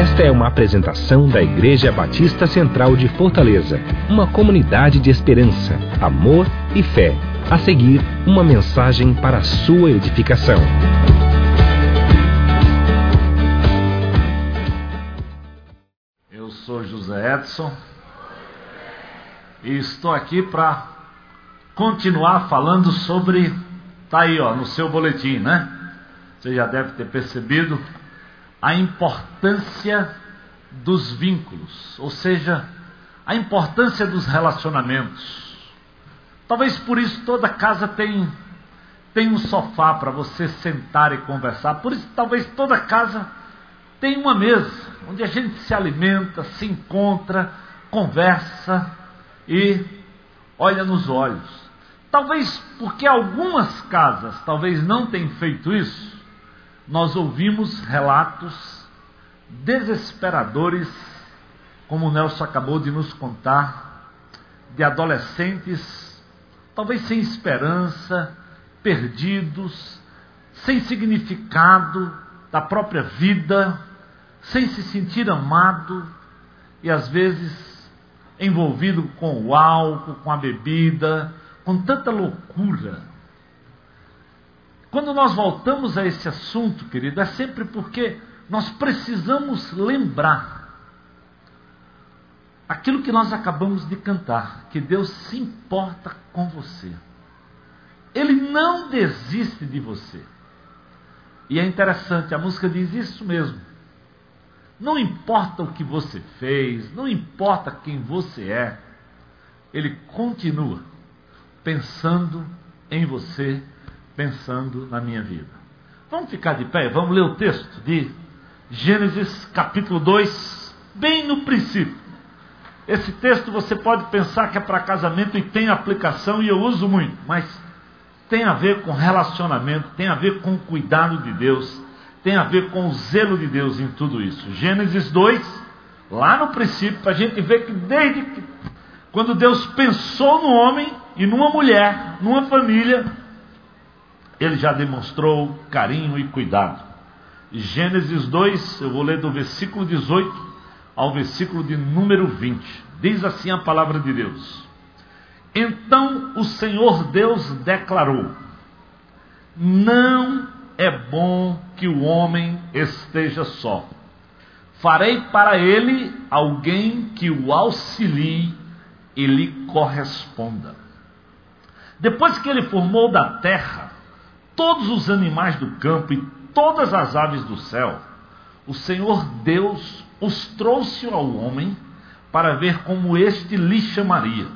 Esta é uma apresentação da Igreja Batista Central de Fortaleza, uma comunidade de esperança, amor e fé. A seguir, uma mensagem para a sua edificação. Eu sou José Edson e estou aqui para continuar falando sobre. Tá aí, ó, no seu boletim, né? Você já deve ter percebido a importância dos vínculos, ou seja, a importância dos relacionamentos. Talvez por isso toda casa tem, tem um sofá para você sentar e conversar. Por isso talvez toda casa tem uma mesa onde a gente se alimenta, se encontra, conversa e olha nos olhos. Talvez porque algumas casas talvez não tenham feito isso, nós ouvimos relatos desesperadores, como o Nelson acabou de nos contar, de adolescentes, talvez sem esperança, perdidos, sem significado da própria vida, sem se sentir amado e às vezes envolvido com o álcool, com a bebida, com tanta loucura quando nós voltamos a esse assunto, querido, é sempre porque nós precisamos lembrar aquilo que nós acabamos de cantar, que Deus se importa com você. Ele não desiste de você. E é interessante, a música diz isso mesmo. Não importa o que você fez, não importa quem você é, ele continua pensando em você pensando na minha vida. Vamos ficar de pé, vamos ler o texto de Gênesis capítulo 2, bem no princípio. Esse texto você pode pensar que é para casamento e tem aplicação e eu uso muito, mas tem a ver com relacionamento, tem a ver com o cuidado de Deus, tem a ver com o zelo de Deus em tudo isso. Gênesis 2, lá no princípio, a gente ver que desde que, quando Deus pensou no homem e numa mulher, numa família, ele já demonstrou carinho e cuidado. Gênesis 2, eu vou ler do versículo 18 ao versículo de número 20. Diz assim a palavra de Deus: Então o Senhor Deus declarou: Não é bom que o homem esteja só. Farei para ele alguém que o auxilie e lhe corresponda. Depois que ele formou da terra todos os animais do campo e todas as aves do céu, o Senhor Deus os trouxe ao homem para ver como este lhe chamaria.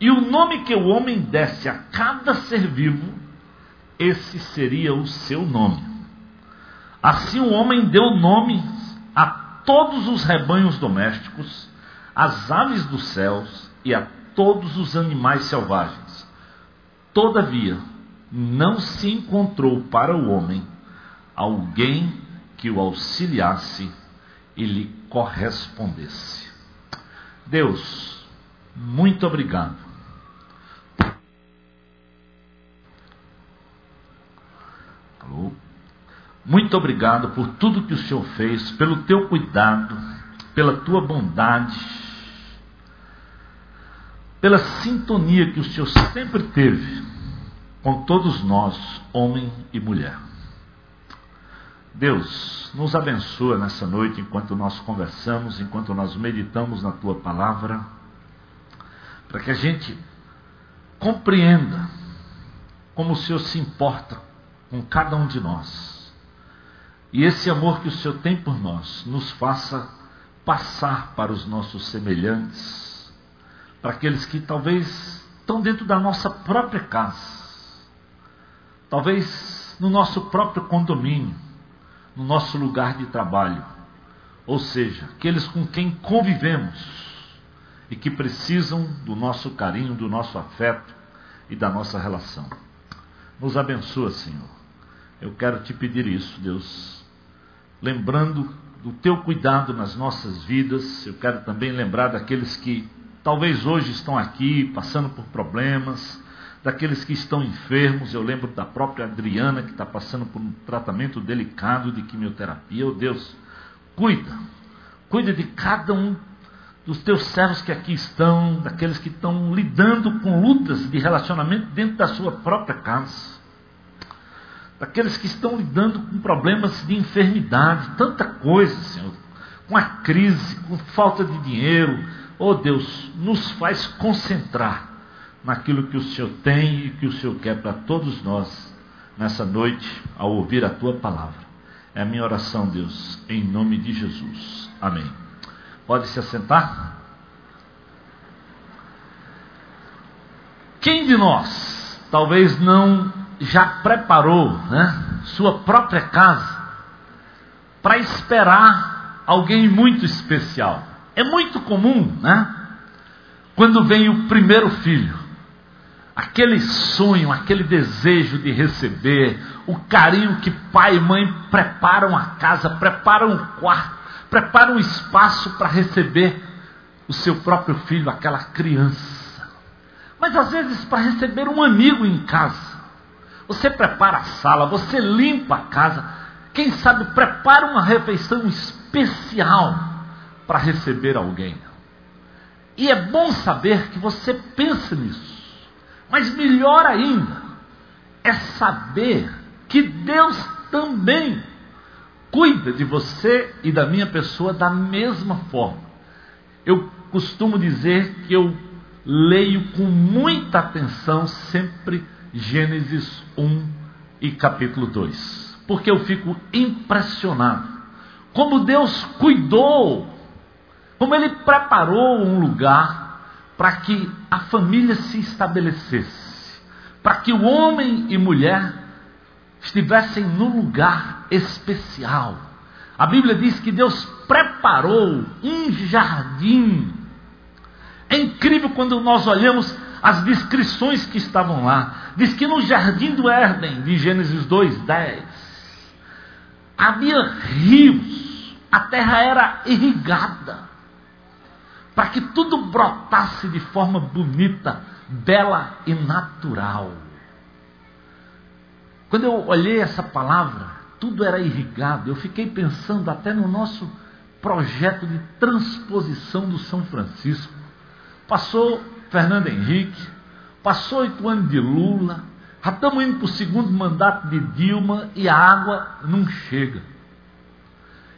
E o nome que o homem desse a cada ser vivo, esse seria o seu nome. Assim o homem deu nome a todos os rebanhos domésticos, às aves dos céus e a todos os animais selvagens. Todavia, não se encontrou para o homem alguém que o auxiliasse e lhe correspondesse. Deus, muito obrigado. Alô? Muito obrigado por tudo que o Senhor fez, pelo teu cuidado, pela tua bondade, pela sintonia que o Senhor sempre teve com todos nós, homem e mulher. Deus, nos abençoa nessa noite enquanto nós conversamos, enquanto nós meditamos na tua palavra, para que a gente compreenda como o Senhor se importa com cada um de nós. E esse amor que o Senhor tem por nós nos faça passar para os nossos semelhantes, para aqueles que talvez estão dentro da nossa própria casa talvez no nosso próprio condomínio, no nosso lugar de trabalho, ou seja, aqueles com quem convivemos e que precisam do nosso carinho, do nosso afeto e da nossa relação. Nos abençoa, Senhor. Eu quero te pedir isso, Deus. Lembrando do teu cuidado nas nossas vidas, eu quero também lembrar daqueles que talvez hoje estão aqui passando por problemas, daqueles que estão enfermos. Eu lembro da própria Adriana, que está passando por um tratamento delicado de quimioterapia. Oh Deus, Cuida. Cuida de cada um dos teus servos que aqui estão, daqueles que estão lidando com lutas de relacionamento dentro da sua própria casa, daqueles que estão lidando com problemas de enfermidade, tanta coisa, Senhor, com a crise, com falta de dinheiro. Oh Deus, nos faz concentrar naquilo que o Senhor tem e que o Senhor quer para todos nós nessa noite, ao ouvir a tua palavra. É a minha oração, Deus, em nome de Jesus. Amém. Pode se assentar? Quem de nós talvez não já preparou né, sua própria casa para esperar alguém muito especial? É muito comum, né? Quando vem o primeiro filho, aquele sonho, aquele desejo de receber, o carinho que pai e mãe preparam a casa, preparam o quarto, prepara um espaço para receber o seu próprio filho, aquela criança. Mas às vezes para receber um amigo em casa. Você prepara a sala, você limpa a casa. Quem sabe prepara uma refeição especial para receber alguém. E é bom saber que você pensa nisso. Mas melhor ainda é saber que Deus também cuida de você e da minha pessoa da mesma forma. Eu costumo dizer que eu leio com muita atenção sempre Gênesis 1 e capítulo 2, porque eu fico impressionado como Deus cuidou, como Ele preparou um lugar para que a família se estabelecesse, para que o homem e mulher estivessem no lugar especial. A Bíblia diz que Deus preparou um jardim. É incrível quando nós olhamos as descrições que estavam lá. Diz que no jardim do Éden, de Gênesis 2:10, havia rios, a terra era irrigada, para que tudo brotasse de forma bonita, bela e natural. Quando eu olhei essa palavra, tudo era irrigado. Eu fiquei pensando até no nosso projeto de transposição do São Francisco. Passou Fernando Henrique, passou oito anos de Lula, já estamos indo para o segundo mandato de Dilma e a água não chega.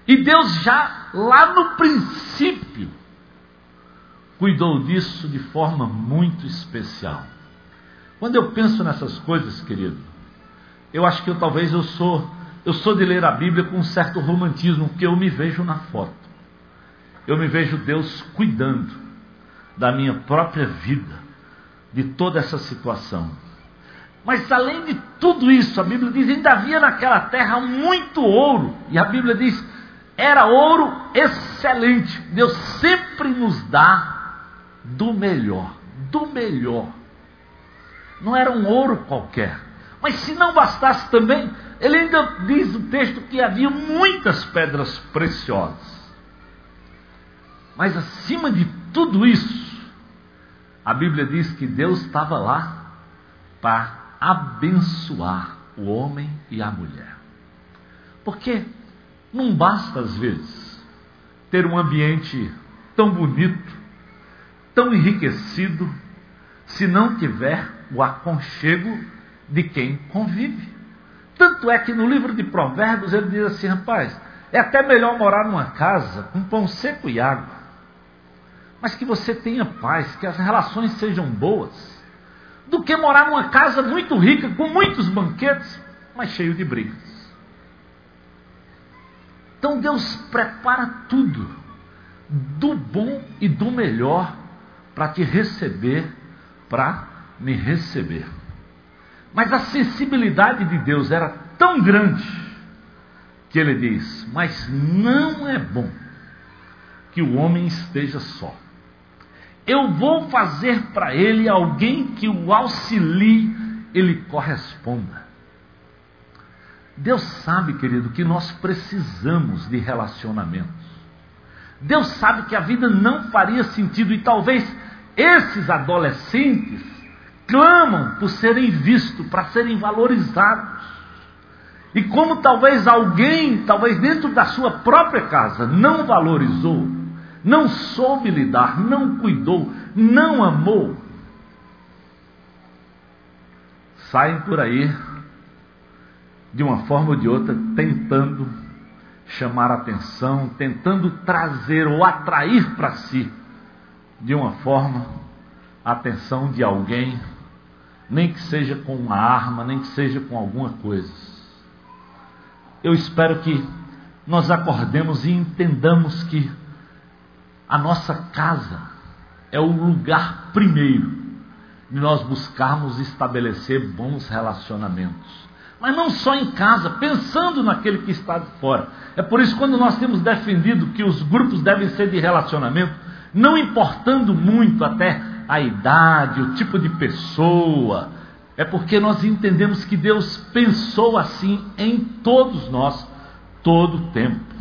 E Deus já, lá no princípio, cuidou disso de forma muito especial. Quando eu penso nessas coisas, querido, eu acho que eu talvez eu sou eu sou de ler a Bíblia com um certo romantismo, porque eu me vejo na foto. Eu me vejo Deus cuidando da minha própria vida, de toda essa situação. Mas além de tudo isso, a Bíblia diz: ainda havia naquela terra muito ouro. E a Bíblia diz: era ouro excelente. Deus sempre nos dá do melhor, do melhor. Não era um ouro qualquer. Mas se não bastasse também, ele ainda diz o texto que havia muitas pedras preciosas. Mas acima de tudo isso, a Bíblia diz que Deus estava lá para abençoar o homem e a mulher. Porque não basta, às vezes, ter um ambiente tão bonito, tão enriquecido, se não tiver o aconchego de quem convive. Tanto é que no livro de Provérbios ele diz assim: rapaz, é até melhor morar numa casa com pão seco e água, mas que você tenha paz, que as relações sejam boas, do que morar numa casa muito rica, com muitos banquetes, mas cheio de brigas. Então Deus prepara tudo, do bom e do melhor, para te receber, para me receber. Mas a sensibilidade de Deus era tão grande que ele diz: Mas não é bom que o homem esteja só. Eu vou fazer para ele alguém que o auxilie, ele corresponda. Deus sabe, querido, que nós precisamos de relacionamentos. Deus sabe que a vida não faria sentido e talvez esses adolescentes clamam por serem vistos, para serem valorizados. E como talvez alguém, talvez dentro da sua própria casa, não valorizou, não soube lidar, não cuidou, não amou, saem por aí, de uma forma ou de outra, tentando chamar atenção, tentando trazer ou atrair para si, de uma forma, a atenção de alguém, nem que seja com uma arma, nem que seja com alguma coisa. Eu espero que nós acordemos e entendamos que a nossa casa é o lugar primeiro de nós buscarmos estabelecer bons relacionamentos. Mas não só em casa, pensando naquele que está de fora. É por isso que quando nós temos defendido que os grupos devem ser de relacionamento, não importando muito até a idade, o tipo de pessoa, é porque nós entendemos que Deus pensou assim em todos nós, todo o tempo.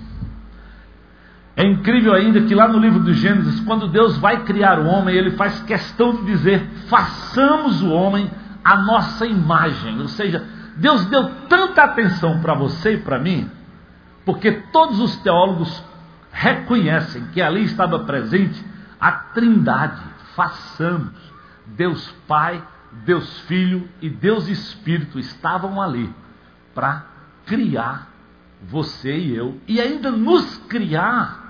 É incrível ainda que lá no livro do Gênesis, quando Deus vai criar o homem, ele faz questão de dizer: façamos o homem a nossa imagem. Ou seja, Deus deu tanta atenção para você e para mim, porque todos os teólogos reconhecem que ali estava presente a Trindade. Façamos. Deus Pai, Deus Filho e Deus Espírito estavam ali para criar você e eu e ainda nos criar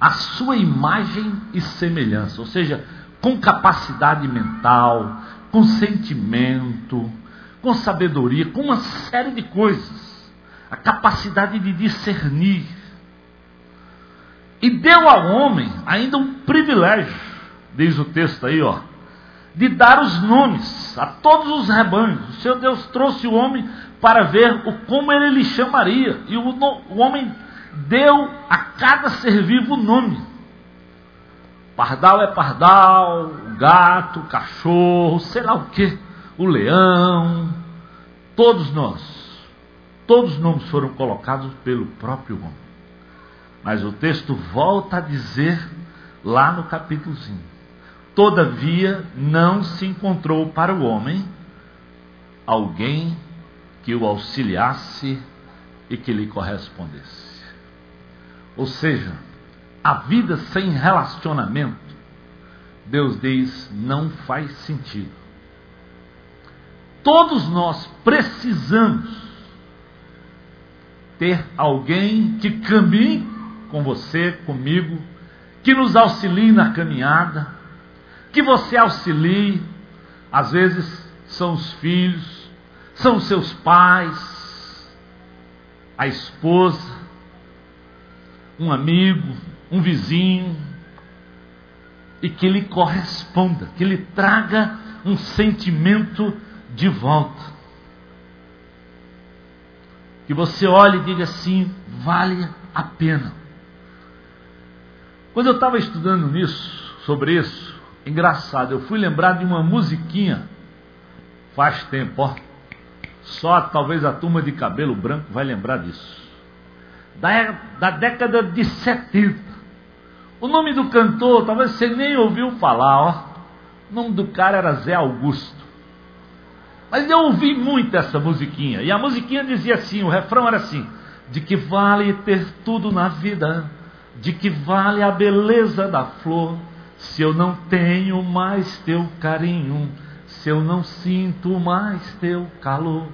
a sua imagem e semelhança, ou seja, com capacidade mental, com sentimento, com sabedoria, com uma série de coisas, a capacidade de discernir. E deu ao homem ainda um privilégio, diz o texto aí, ó, de dar os nomes a todos os rebanhos. O Senhor Deus trouxe o homem para ver o, como ele lhe chamaria. E o, o homem deu a cada ser vivo nome. Pardal é pardal, gato, cachorro, sei lá o que, o leão, todos nós, todos os nomes foram colocados pelo próprio homem. Mas o texto volta a dizer lá no capítulo 5: Todavia não se encontrou para o homem alguém que o auxiliasse e que lhe correspondesse. Ou seja, a vida sem relacionamento, Deus diz, não faz sentido. Todos nós precisamos ter alguém que caminhe com você, comigo, que nos auxilie na caminhada, que você auxilie. Às vezes são os filhos, são seus pais, a esposa, um amigo, um vizinho, e que lhe corresponda, que lhe traga um sentimento de volta. Que você olhe e diga assim: vale a pena. Quando eu estava estudando nisso, sobre isso, engraçado, eu fui lembrar de uma musiquinha, faz tempo, ó. Só talvez a turma de cabelo branco vai lembrar disso da, da década de 70. O nome do cantor, talvez você nem ouviu falar, ó. O nome do cara era Zé Augusto. Mas eu ouvi muito essa musiquinha. E a musiquinha dizia assim: o refrão era assim: De que vale ter tudo na vida? De que vale a beleza da flor? Se eu não tenho mais teu carinho, se eu não sinto mais teu calor.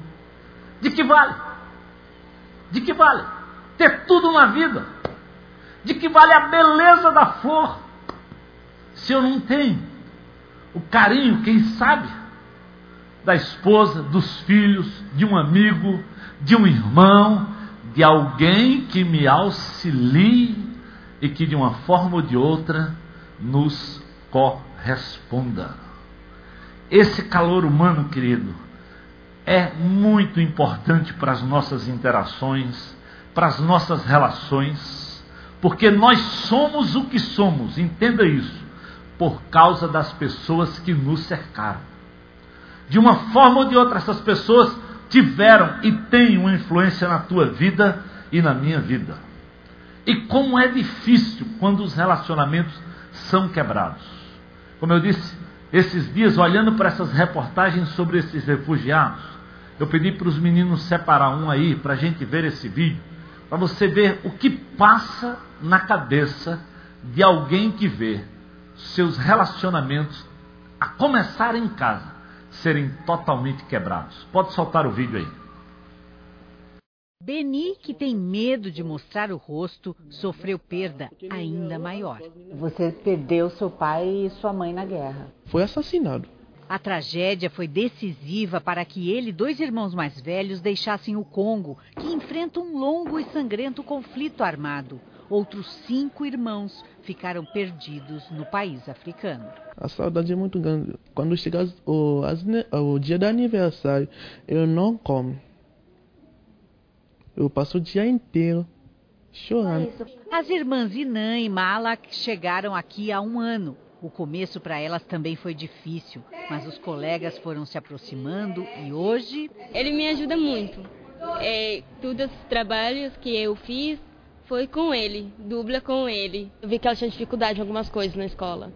De que vale? De que vale? ter tudo na vida. De que vale a beleza da flor se eu não tenho o carinho, quem sabe, da esposa, dos filhos, de um amigo, de um irmão, de alguém que me auxilie e que de uma forma ou de outra nos corresponda. Esse calor humano, querido, é muito importante para as nossas interações para as nossas relações, porque nós somos o que somos, entenda isso, por causa das pessoas que nos cercaram. De uma forma ou de outra, essas pessoas tiveram e têm uma influência na tua vida e na minha vida. E como é difícil quando os relacionamentos são quebrados. Como eu disse, esses dias, olhando para essas reportagens sobre esses refugiados, Eu pedi para os meninos separar um aí para a gente ver esse vídeo, para você ver o que passa na cabeça de alguém que vê seus relacionamentos, a começar em casa, serem totalmente quebrados. Pode soltar o vídeo aí. Beni, que tem medo de mostrar o rosto, sofreu perda ainda maior. Você perdeu seu pai e sua mãe na guerra. Foi assassinado. A tragédia foi decisiva para que ele e dois irmãos mais velhos deixassem o Congo, que enfrenta um longo e sangrento conflito armado. Outros cinco irmãos ficaram perdidos no país africano. A saudade é muito grande. Quando chega o, o dia do aniversário, eu não como. Eu passo o dia inteiro chorando. As irmãs Inan e Malak chegaram aqui há um ano. O começo para elas também foi difícil, mas os colegas foram se aproximando e hoje. Ele me ajuda muito. É, todos os trabalhos que eu fiz foi com ele, dubla com ele. Eu vi que ela tinha dificuldade em algumas coisas na escola.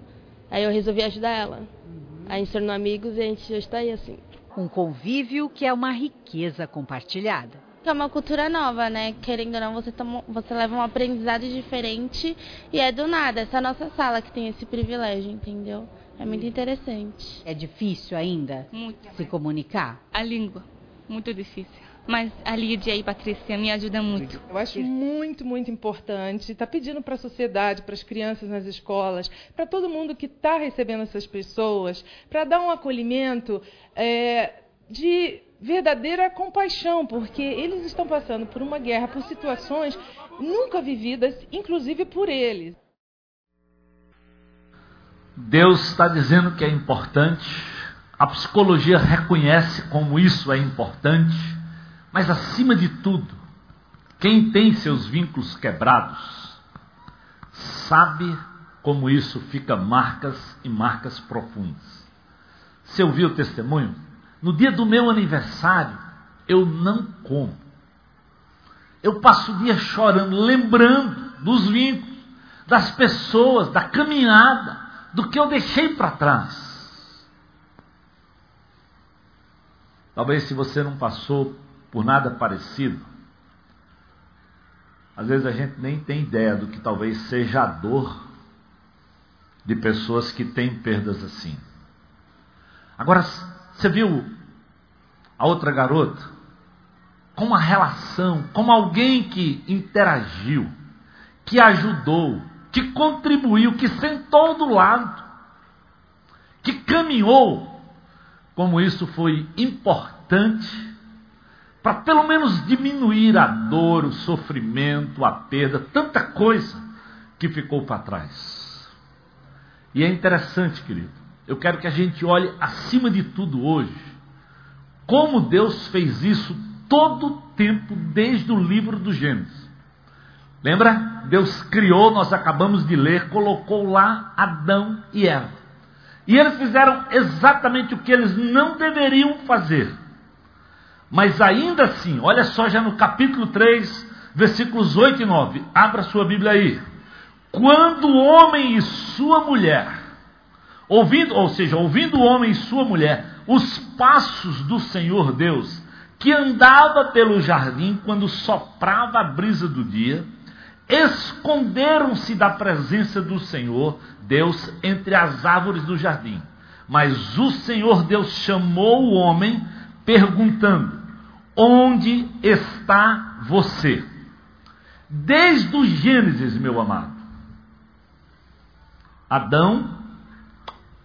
Aí eu resolvi ajudar ela. Aí a gente tornou amigos e a gente já está aí assim. Um convívio que é uma riqueza compartilhada que é uma cultura nova, né? Querendo ou não, você, toma, você leva um aprendizado diferente e é do nada. Essa é a nossa sala que tem esse privilégio, entendeu? É muito interessante. É difícil ainda muito. se comunicar? A língua, muito difícil. Mas a Lídia e a Patrícia me ajudam muito. Eu acho muito, muito importante. Está pedindo para a sociedade, para as crianças nas escolas, para todo mundo que está recebendo essas pessoas, para dar um acolhimento é, de verdadeira compaixão, porque eles estão passando por uma guerra, por situações nunca vividas, inclusive por eles. Deus está dizendo que é importante, a psicologia reconhece como isso é importante, mas acima de tudo, quem tem seus vínculos quebrados sabe como isso fica marcas e marcas profundas. Você ouviu o testemunho? No dia do meu aniversário, eu não como. Eu passo o dia chorando, lembrando dos vínculos, das pessoas, da caminhada, do que eu deixei para trás. Talvez se você não passou por nada parecido, às vezes a gente nem tem ideia do que talvez seja a dor de pessoas que têm perdas assim. Agora, você viu a outra garota? Com uma relação, como alguém que interagiu, que ajudou, que contribuiu, que sentou do lado, que caminhou. Como isso foi importante para pelo menos diminuir a dor, o sofrimento, a perda, tanta coisa que ficou para trás. E é interessante, querido, eu quero que a gente olhe acima de tudo hoje, como Deus fez isso todo o tempo, desde o livro do Gênesis. Lembra? Deus criou, nós acabamos de ler, colocou lá Adão e Eva. E eles fizeram exatamente o que eles não deveriam fazer. Mas ainda assim, olha só já no capítulo 3, versículos 8 e 9. Abra sua Bíblia aí. Quando o homem e sua mulher ouvindo, ou seja, ouvindo o homem e sua mulher os passos do Senhor Deus, que andava pelo jardim quando soprava a brisa do dia, esconderam-se da presença do Senhor Deus entre as árvores do jardim. Mas o Senhor Deus chamou o homem, perguntando: Onde está você? Desde o Gênesis, meu amado. Adão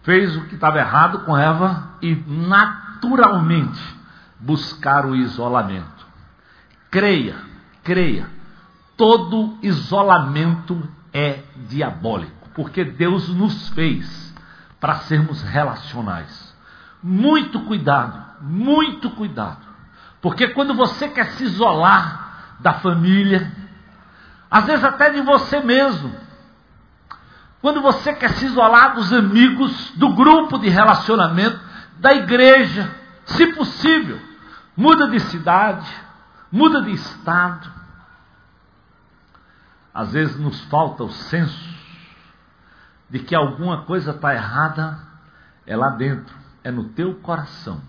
fez o que estava errado com Eva e naturalmente buscar o isolamento. Creia, creia, todo isolamento é diabólico, porque Deus nos fez para sermos relacionais. Muito cuidado, muito cuidado, porque quando você quer se isolar da família, às vezes até de você mesmo, quando você quer se isolar dos amigos, do grupo de relacionamento, da igreja, se possível, muda de cidade, muda de estado. Às vezes nos falta o senso de que alguma coisa está errada, é lá dentro, é no teu coração.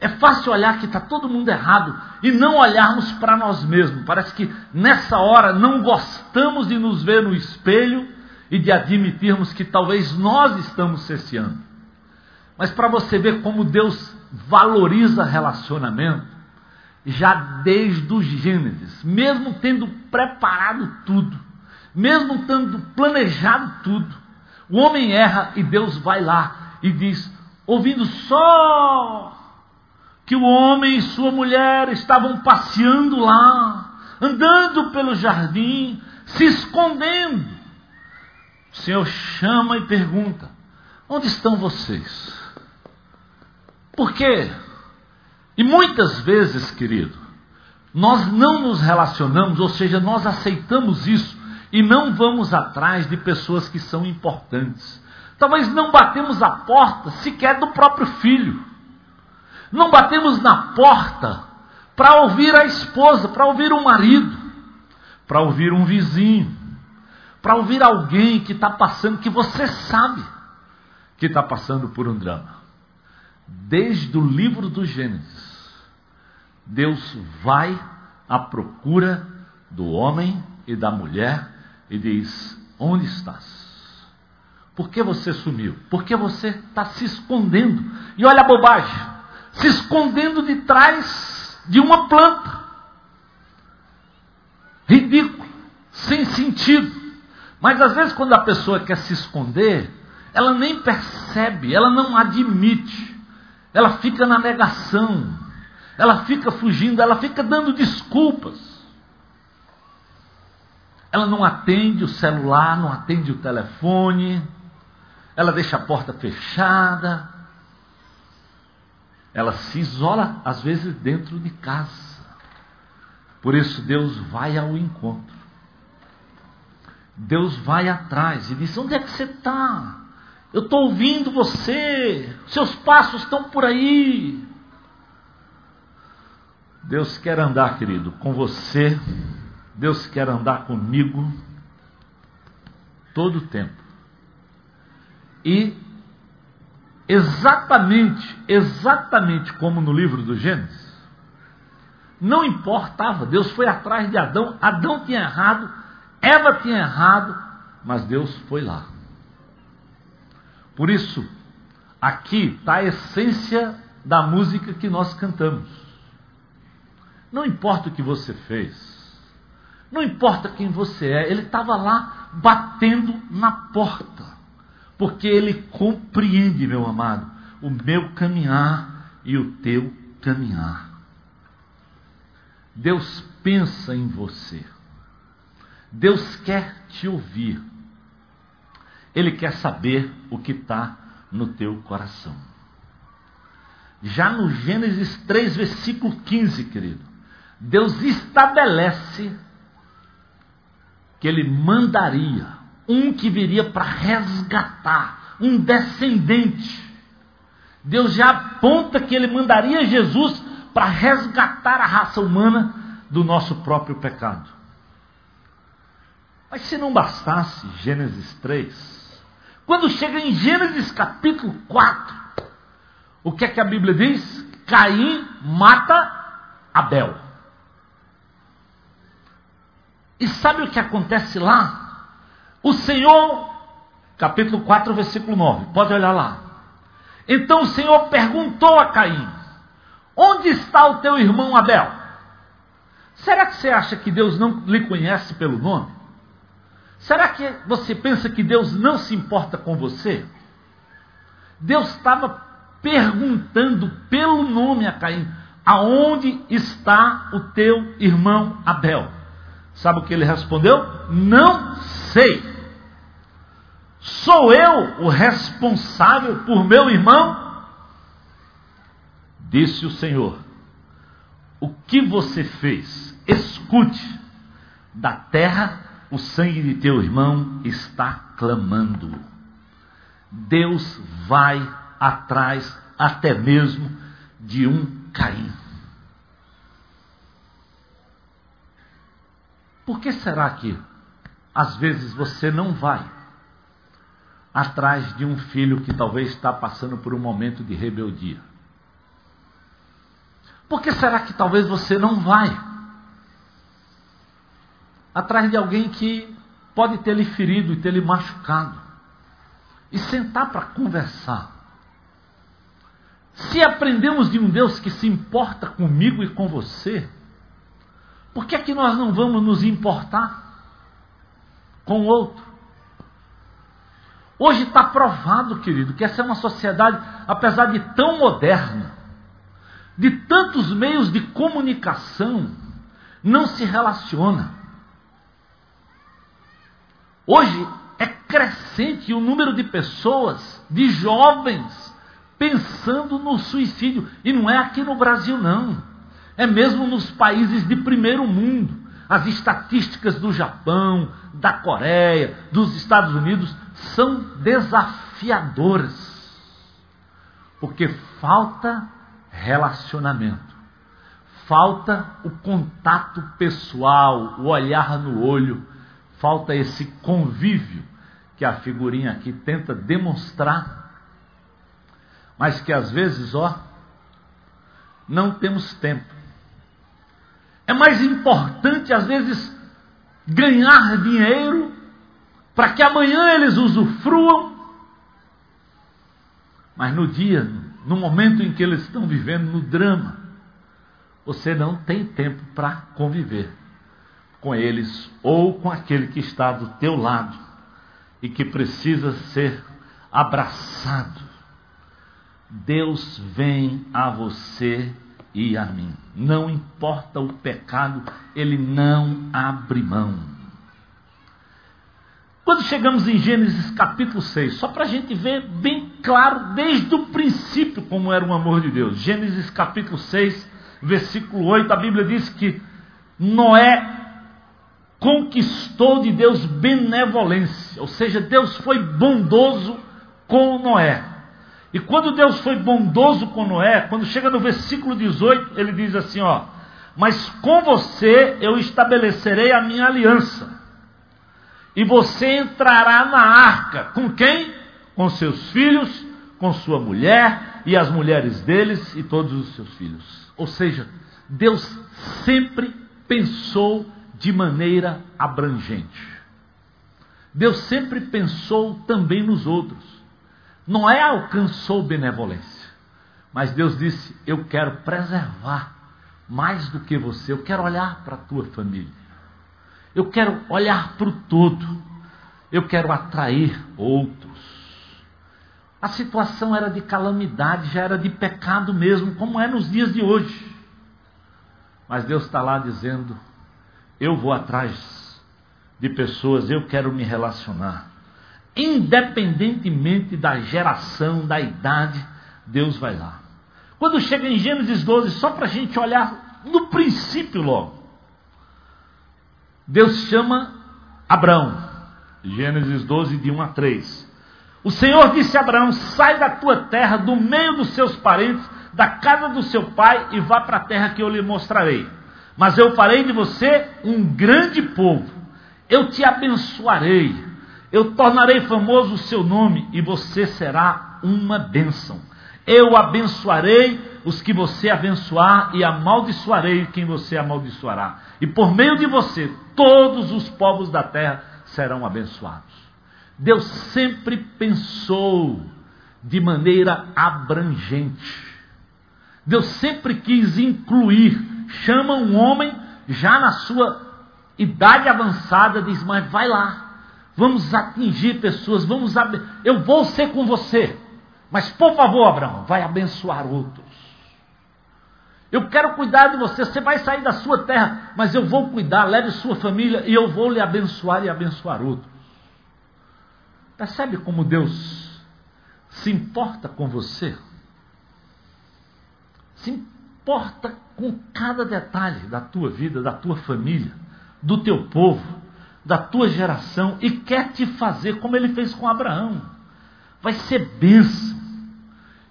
É fácil olhar que está todo mundo errado e não olharmos para nós mesmos. Parece que nessa hora não gostamos de nos ver no espelho e de admitirmos que talvez nós estamos cesseando. Mas para você ver como Deus valoriza relacionamento, já desde o Gênesis, mesmo tendo preparado tudo, mesmo tendo planejado tudo, o homem erra e Deus vai lá e diz: ouvindo só que o homem e sua mulher estavam passeando lá, andando pelo jardim, se escondendo. O Senhor chama e pergunta: onde estão vocês? Por quê? E muitas vezes, querido, nós não nos relacionamos, ou seja, nós aceitamos isso e não vamos atrás de pessoas que são importantes. Talvez não batemos a porta sequer do próprio filho. Não batemos na porta para ouvir a esposa, para ouvir o marido, para ouvir um vizinho, para ouvir alguém que está passando, que você sabe que está passando por um drama. Desde o livro do Gênesis, Deus vai à procura do homem e da mulher e diz: Onde estás? Por que você sumiu? Por que você está se escondendo? E olha a bobagem: se escondendo de trás de uma planta. Ridículo, sem sentido. Mas às vezes, quando a pessoa quer se esconder, ela nem percebe, ela não admite, ela fica na negação, ela fica fugindo, ela fica dando desculpas. Ela não atende o celular, não atende o telefone, ela deixa a porta fechada, ela se isola, às vezes, dentro de casa. Por isso, Deus vai ao encontro. Deus vai atrás e diz: Onde é que você está? Eu estou ouvindo você, seus passos estão por aí. Deus quer andar, querido, com você. Deus quer andar comigo todo o tempo. E exatamente, exatamente como no livro do Gênesis, não importava, Deus foi atrás de Adão, Adão tinha errado, Eva tinha errado, mas Deus foi lá. Por isso, aqui está a essência da música que nós cantamos. Não importa o que você fez. Não importa quem você é. Ele estava lá batendo na porta. Porque ele compreende, meu amado, o meu caminhar e o teu caminhar. Deus pensa em você. Deus quer te ouvir. Ele quer saber o que está no teu coração. Já no Gênesis 3, versículo 15, querido. Deus estabelece que ele mandaria um que viria para resgatar, um descendente. Deus já aponta que ele mandaria Jesus para resgatar a raça humana do nosso próprio pecado. Mas se não bastasse Gênesis 3, quando chega em Gênesis capítulo 4, o que é que a Bíblia diz? Caim mata Abel. E sabe o que acontece lá? O Senhor, capítulo 4, versículo 9, pode olhar lá. Então o Senhor perguntou a Caim: Onde está o teu irmão Abel? Será que você acha que Deus não lhe conhece pelo nome? Será que você pensa que Deus não se importa com você? Deus estava perguntando pelo nome a Caim: Aonde está o teu irmão Abel? Sabe o que ele respondeu? Não sei. Sou eu o responsável por meu irmão? Disse o Senhor: O que você fez? Escute, da terra o sangue de teu irmão está clamando. Deus vai atrás até mesmo de um Caim. Por que será que às vezes você não vai atrás de um filho que talvez está passando por um momento de rebeldia? Por que será que talvez você não vai atrás de alguém que pode ter lhe ferido e ter lhe machucado e sentar para conversar? Se aprendemos de um Deus que se importa comigo e com você, por que é que nós não vamos nos importar com o outro? Hoje está provado, querido, que essa é uma sociedade, apesar de tão moderna, de tantos meios de comunicação, não se relaciona. Hoje é crescente o número de pessoas, de jovens, pensando no suicídio. E não é aqui no Brasil, não. É mesmo nos países de primeiro mundo. As estatísticas do Japão, da Coreia, dos Estados Unidos são desafiadoras. Porque falta relacionamento. Falta o contato pessoal, o olhar no olho, falta esse convívio que a figurinha aqui tenta demonstrar, mas que às vezes, ó, não temos tempo. É mais importante, às vezes, ganhar dinheiro para que amanhã eles usufruam, mas no dia, no momento em que eles estão vivendo no drama, você não tem tempo para conviver com eles ou com aquele que está do teu lado e que precisa ser abraçado. Deus vem a você e a mim. Não importa o pecado, ele não abre mão. Quando chegamos em Gênesis capítulo 6, só para a gente ver bem claro desde o princípio como era o amor de Deus. Gênesis capítulo 6, versículo 8, a Bíblia diz que Noé conquistou de Deus benevolência, ou seja, Deus foi bondoso com Noé. E quando Deus foi bondoso com Noé, quando chega no versículo 18, ele diz assim: ó, mas com você eu estabelecerei a minha aliança e você entrará na arca. Com quem? Com seus filhos, com sua mulher e as mulheres deles e todos os seus filhos. Ou seja, Deus sempre pensou de maneira abrangente. Deus sempre pensou também nos outros. Noé alcançou benevolência, mas Deus disse: Eu quero preservar mais do que você, eu quero olhar para a tua família. Eu quero olhar para o todo. Eu quero atrair outros. A situação era de calamidade, já era de pecado mesmo, como é nos dias de hoje. Mas Deus está lá dizendo: Eu vou atrás de pessoas, eu quero me relacionar. Independentemente da geração, da idade, Deus vai lá. Quando chega em Gênesis 12, só para a gente olhar no princípio logo. Deus chama Abraão. Gênesis 12, de 1 a 3. O Senhor disse a Abraão: Sai da tua terra, do meio dos seus parentes, da casa do seu pai, e vá para a terra que eu lhe mostrarei. Mas eu farei de você um grande povo. Eu te abençoarei. Eu tornarei famoso o seu nome, e você será uma bênção. Eu abençoarei os que você abençoar e amaldiçoarei quem você amaldiçoará. E por meio de você, todos os povos da terra serão abençoados. Deus sempre pensou de maneira abrangente. Deus sempre quis incluir. Chama um homem já na sua idade avançada, diz: Mas vai lá, vamos atingir pessoas, vamos. Eu vou ser com você. Mas por favor, Abraão, vai abençoar outros. Eu quero cuidar de você. Você vai sair da sua terra, mas eu vou cuidar. Leve sua família e eu vou lhe abençoar e abençoar outros. Percebe como Deus se importa com você? Se importa com cada detalhe da tua vida, da tua família, do teu povo, da tua geração e quer te fazer como ele fez com Abraão. Vai ser bênção.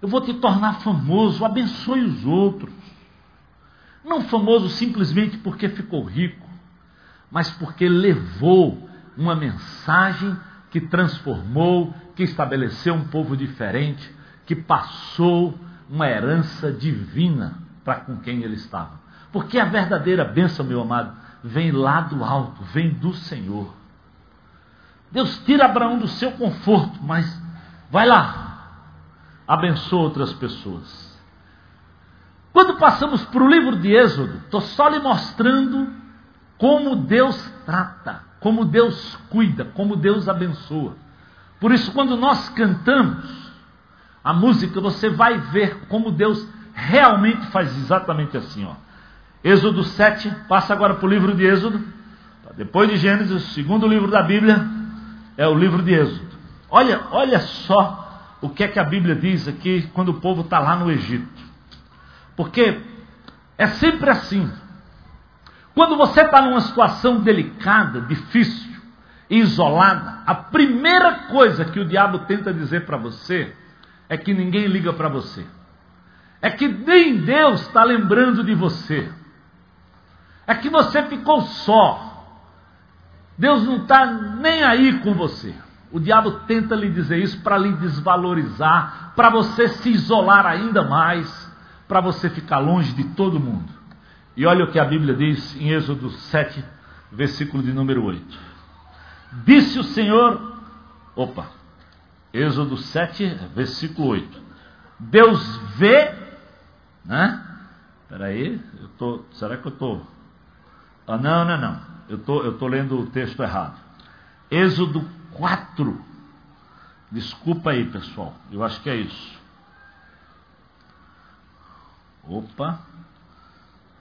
Eu vou te tornar famoso, abençoe os outros. Não famoso simplesmente porque ficou rico, mas porque levou uma mensagem que transformou, que estabeleceu um povo diferente, que passou uma herança divina para com quem ele estava. Porque a verdadeira bênção, meu amado, vem lá do alto, vem do Senhor. Deus tira Abraão do seu conforto, mas vai lá, abençoa outras pessoas. Quando passamos para o livro de Êxodo, estou só lhe mostrando como Deus trata, como Deus cuida, como Deus abençoa. Por isso, quando nós cantamos a música, você vai ver como Deus realmente faz exatamente assim. Ó. Êxodo 7, passa agora para o livro de Êxodo. Depois de Gênesis, o segundo livro da Bíblia é o livro de Êxodo. Olha, olha só o que é que a Bíblia diz aqui quando o povo está lá no Egito. Porque é sempre assim. Quando você está numa situação delicada, difícil, isolada, a primeira coisa que o diabo tenta dizer para você é que ninguém liga para você. É que nem Deus está lembrando de você. É que você ficou só. Deus não está nem aí com você. O diabo tenta lhe dizer isso para lhe desvalorizar, para você se isolar ainda mais, para você ficar longe de todo mundo. E olha o que a Bíblia diz em Êxodo 7, versículo de número 8. Disse o Senhor, opa, Êxodo 7, versículo 8. Deus vê, né? Peraí, eu tô, será que eu estou? Ah, não, não, não. Eu tô, eu tô lendo o texto errado. Êxodo 4. Desculpa aí, pessoal. Eu acho que é isso. Opa.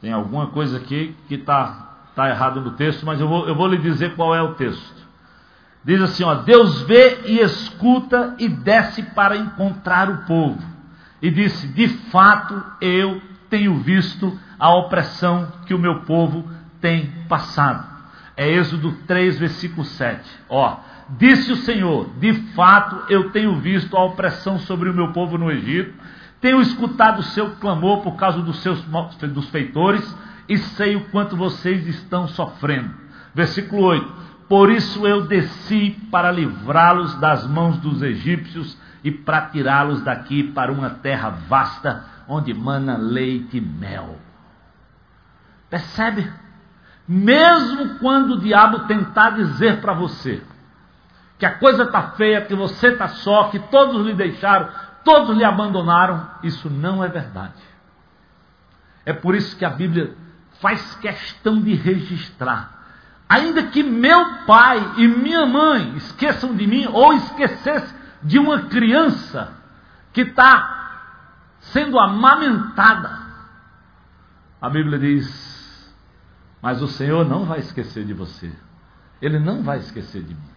Tem alguma coisa aqui que está tá errado no texto, mas eu vou, eu vou lhe dizer qual é o texto. Diz assim: ó, Deus vê e escuta e desce para encontrar o povo. E disse: De fato, eu tenho visto a opressão que o meu povo tem passado. É Êxodo 3, versículo 7. Ó, disse o Senhor: De fato, eu tenho visto a opressão sobre o meu povo no Egito, tenho escutado o seu clamor por causa dos seus dos feitores e sei o quanto vocês estão sofrendo. Versículo 8 por isso eu desci para livrá-los das mãos dos egípcios e para tirá-los daqui para uma terra vasta, onde mana leite e mel. Percebe? Mesmo quando o diabo tentar dizer para você que a coisa está feia, que você está só, que todos lhe deixaram, todos lhe abandonaram, isso não é verdade. É por isso que a Bíblia faz questão de registrar ainda que meu pai e minha mãe esqueçam de mim ou esquecesse de uma criança que está sendo amamentada, a Bíblia diz: Mas o Senhor não vai esquecer de você, Ele não vai esquecer de mim.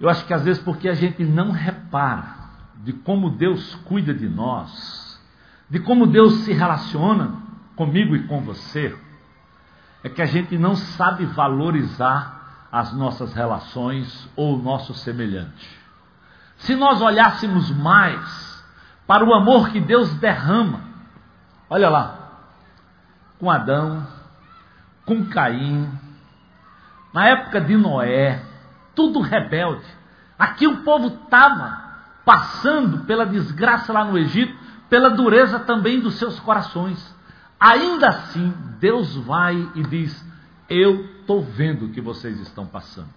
Eu acho que às vezes porque a gente não repara de como Deus cuida de nós, de como Deus se relaciona comigo e com você, é que a gente não sabe valorizar as nossas relações ou o nosso semelhante. Se nós olhássemos mais para o amor que Deus derrama, olha lá, com Adão, com Caim, na época de Noé, tudo rebelde. Aqui o povo estava passando pela desgraça lá no Egito, pela dureza também dos seus corações. Ainda assim, Deus vai e diz: Eu estou vendo o que vocês estão passando.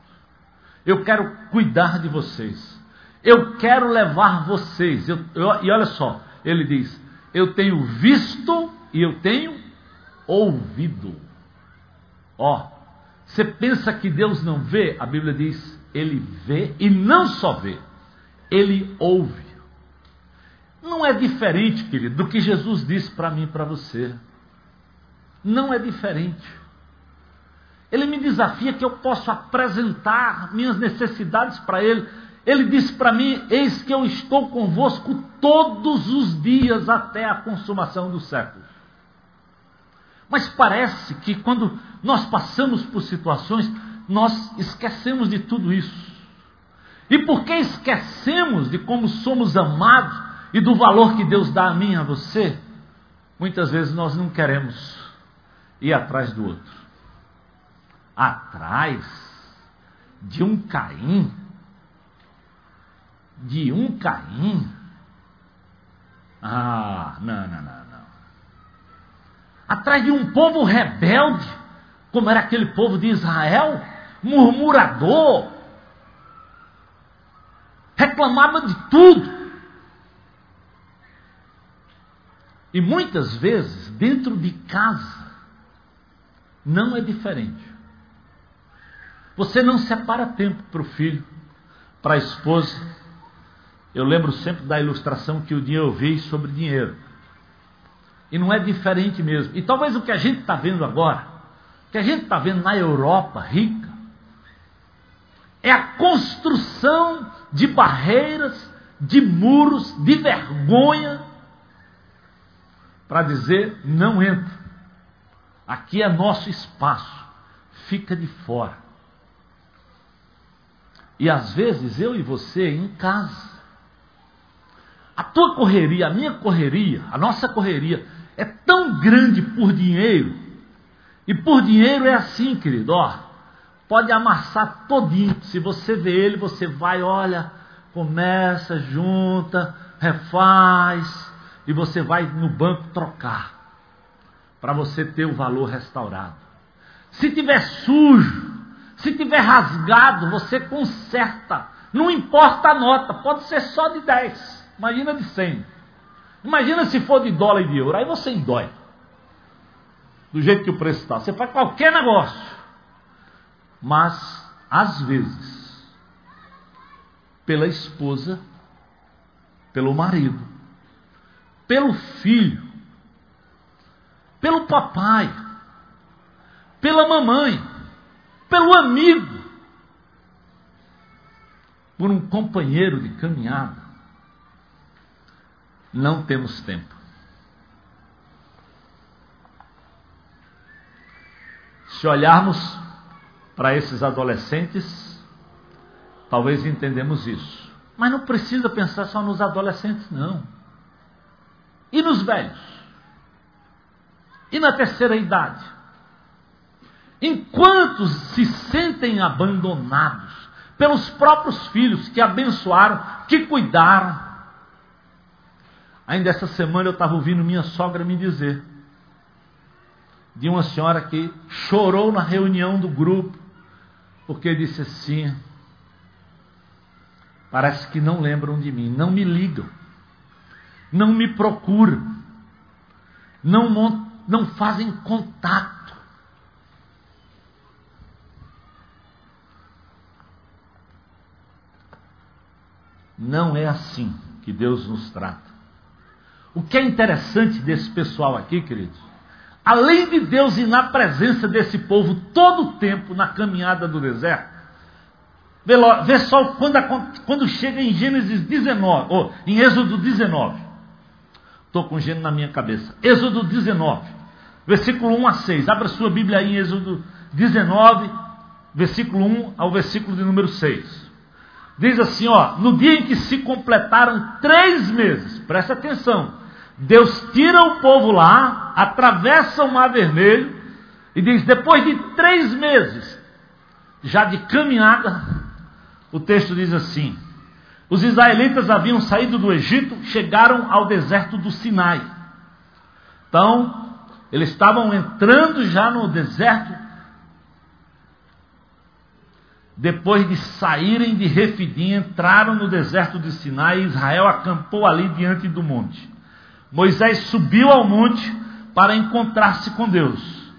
Eu quero cuidar de vocês. Eu quero levar vocês. Eu, eu, e olha só, ele diz: Eu tenho visto e eu tenho ouvido. Ó, você pensa que Deus não vê? A Bíblia diz: Ele vê e não só vê, ele ouve. Não é diferente, querido, do que Jesus disse para mim e para você não é diferente. Ele me desafia que eu possa apresentar minhas necessidades para Ele. Ele disse para mim: Eis que eu estou convosco todos os dias até a consumação do século. Mas parece que quando nós passamos por situações, nós esquecemos de tudo isso. E porque esquecemos de como somos amados e do valor que Deus dá a mim e a você, muitas vezes nós não queremos ir atrás do outro. Atrás de um Caim, de um Caim. Ah, não, não, não, não. Atrás de um povo rebelde, como era aquele povo de Israel, murmurador, reclamava de tudo. E muitas vezes, dentro de casa, não é diferente. Você não separa tempo para o filho, para a esposa. Eu lembro sempre da ilustração que o dia eu vi sobre dinheiro. E não é diferente mesmo. E talvez o que a gente está vendo agora, o que a gente está vendo na Europa rica, é a construção de barreiras, de muros, de vergonha, para dizer: não entra. Aqui é nosso espaço, fica de fora. E às vezes eu e você em casa, a tua correria, a minha correria, a nossa correria é tão grande por dinheiro. E por dinheiro é assim, querido, ó. Pode amassar todinho. Se você vê ele, você vai, olha, começa, junta, refaz, e você vai no banco trocar para você ter o valor restaurado. Se tiver sujo, se tiver rasgado, você conserta. Não importa a nota, pode ser só de 10. Imagina de 100. Imagina se for de dólar e de euro, aí você endói. Do jeito que o preço está. Você faz qualquer negócio. Mas, às vezes, pela esposa, pelo marido, pelo filho, pelo papai, pela mamãe, pelo amigo, por um companheiro de caminhada, não temos tempo. Se olharmos para esses adolescentes, talvez entendemos isso. Mas não precisa pensar só nos adolescentes, não. E nos velhos? E na terceira idade? Enquanto se sentem abandonados pelos próprios filhos que abençoaram, que cuidaram. Ainda essa semana eu estava ouvindo minha sogra me dizer de uma senhora que chorou na reunião do grupo, porque disse assim: parece que não lembram de mim, não me ligam, não me procuram, não, não fazem contato. Não é assim que Deus nos trata. O que é interessante desse pessoal aqui, queridos, além de Deus ir na presença desse povo todo o tempo na caminhada do deserto, vê, só quando, quando chega em Gênesis 19, ou em Êxodo 19. Estou com Gênesis na minha cabeça. Êxodo 19, versículo 1 a 6. Abra sua Bíblia aí em Êxodo 19, versículo 1 ao versículo de número 6. Diz assim, ó, no dia em que se completaram três meses, presta atenção, Deus tira o povo lá, atravessa o mar vermelho, e diz, depois de três meses, já de caminhada, o texto diz assim, os israelitas haviam saído do Egito, chegaram ao deserto do Sinai. Então, eles estavam entrando já no deserto depois de saírem de Refidim, entraram no deserto de Sinai e Israel acampou ali diante do monte. Moisés subiu ao monte para encontrar-se com Deus.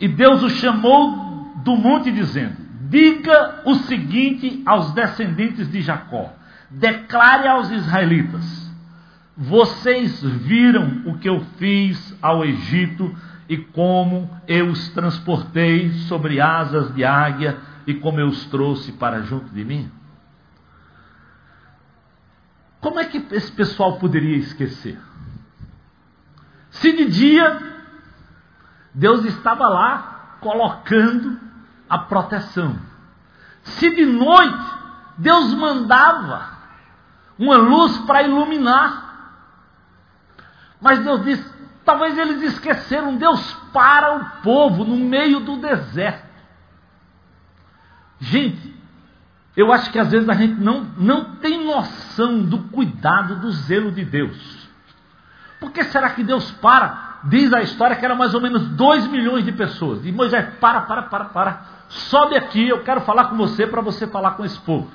E Deus o chamou do monte, dizendo: Diga o seguinte aos descendentes de Jacó: declare aos israelitas: Vocês viram o que eu fiz ao Egito e como eu os transportei sobre asas de águia e como eu os trouxe para junto de mim? Como é que esse pessoal poderia esquecer? Se de dia Deus estava lá colocando a proteção, se de noite Deus mandava uma luz para iluminar, mas Deus disse: talvez eles esqueceram, Deus para o povo no meio do deserto. Gente, eu acho que às vezes a gente não, não tem noção do cuidado, do zelo de Deus. Por que será que Deus para? Diz a história que era mais ou menos 2 milhões de pessoas. E Moisés, para, para, para, para. Sobe aqui, eu quero falar com você para você falar com esse povo.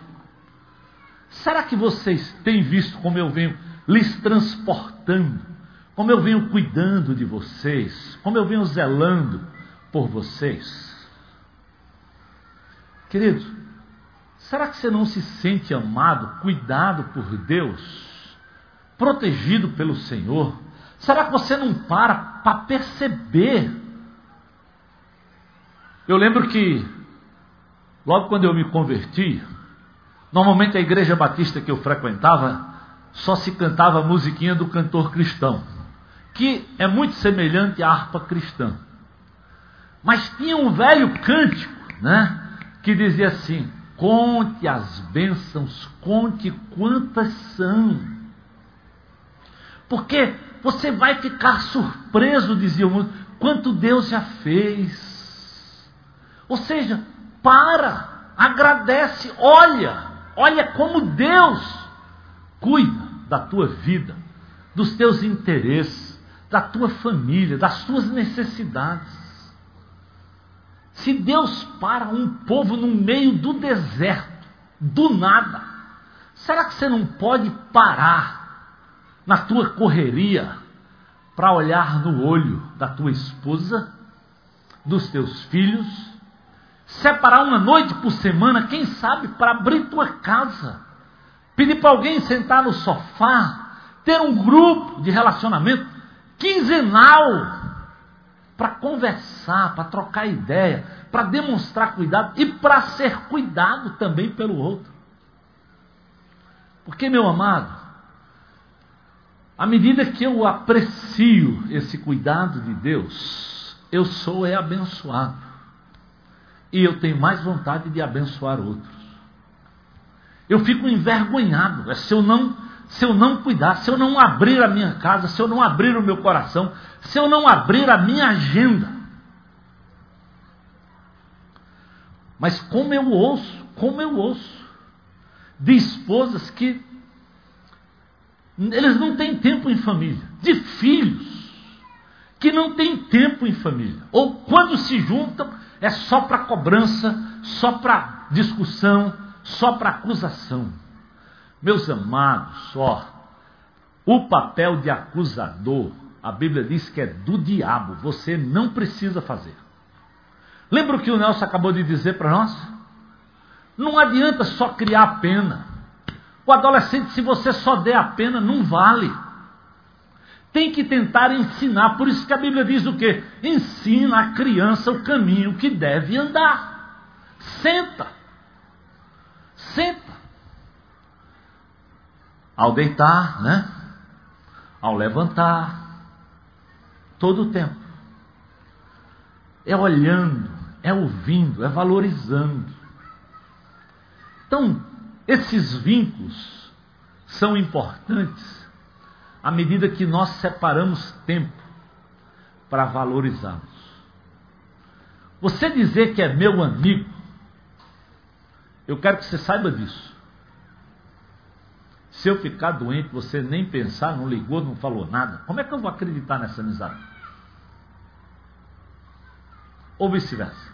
Será que vocês têm visto como eu venho lhes transportando? Como eu venho cuidando de vocês? Como eu venho zelando por vocês? Querido, será que você não se sente amado, cuidado por Deus? protegido pelo Senhor? Será que você não para para perceber? Eu lembro que, logo quando eu me converti, normalmente a igreja batista que eu frequentava só se cantava a musiquinha do cantor cristão, que é muito semelhante à harpa cristã. Mas tinha um velho cântico, né? Que dizia assim: Conte as bênçãos, conte quantas são porque você vai ficar surpreso, dizia o mundo, quanto Deus já fez. Ou seja, para, agradece, olha, olha como Deus cuida da tua vida, dos teus interesses, da tua família, das tuas necessidades. Se Deus para um povo no meio do deserto, do nada, será que você não pode parar na tua correria para olhar no olho da tua esposa, dos teus filhos, separar uma noite por semana, quem sabe, para abrir tua casa, pedir para alguém sentar no sofá, ter um grupo de relacionamento quinzenal para conversar, para trocar ideia, para demonstrar cuidado e para ser cuidado também pelo outro. Porque, meu amado, à medida que eu aprecio esse cuidado de Deus, eu sou é abençoado. E eu tenho mais vontade de abençoar outros. Eu fico envergonhado é se eu não se eu não cuidar, se eu não abrir a minha casa, se eu não abrir o meu coração, se eu não abrir a minha agenda. Mas como eu ouço, como eu ouço de esposas que eles não têm tempo em família. De filhos que não têm tempo em família. Ou quando se juntam, é só para cobrança, só para discussão, só para acusação. Meus amados, ó, o papel de acusador, a Bíblia diz que é do diabo, você não precisa fazer. Lembra o que o Nelson acabou de dizer para nós? Não adianta só criar pena. O adolescente, se você só der a pena, não vale. Tem que tentar ensinar. Por isso que a Bíblia diz o quê? Ensina a criança o caminho que deve andar. Senta. Senta. Ao deitar, né? Ao levantar. Todo o tempo. É olhando, é ouvindo, é valorizando. Então, esses vínculos são importantes à medida que nós separamos tempo para valorizá-los. Você dizer que é meu amigo, eu quero que você saiba disso. Se eu ficar doente, você nem pensar, não ligou, não falou nada, como é que eu vou acreditar nessa amizade? Ou vice-versa.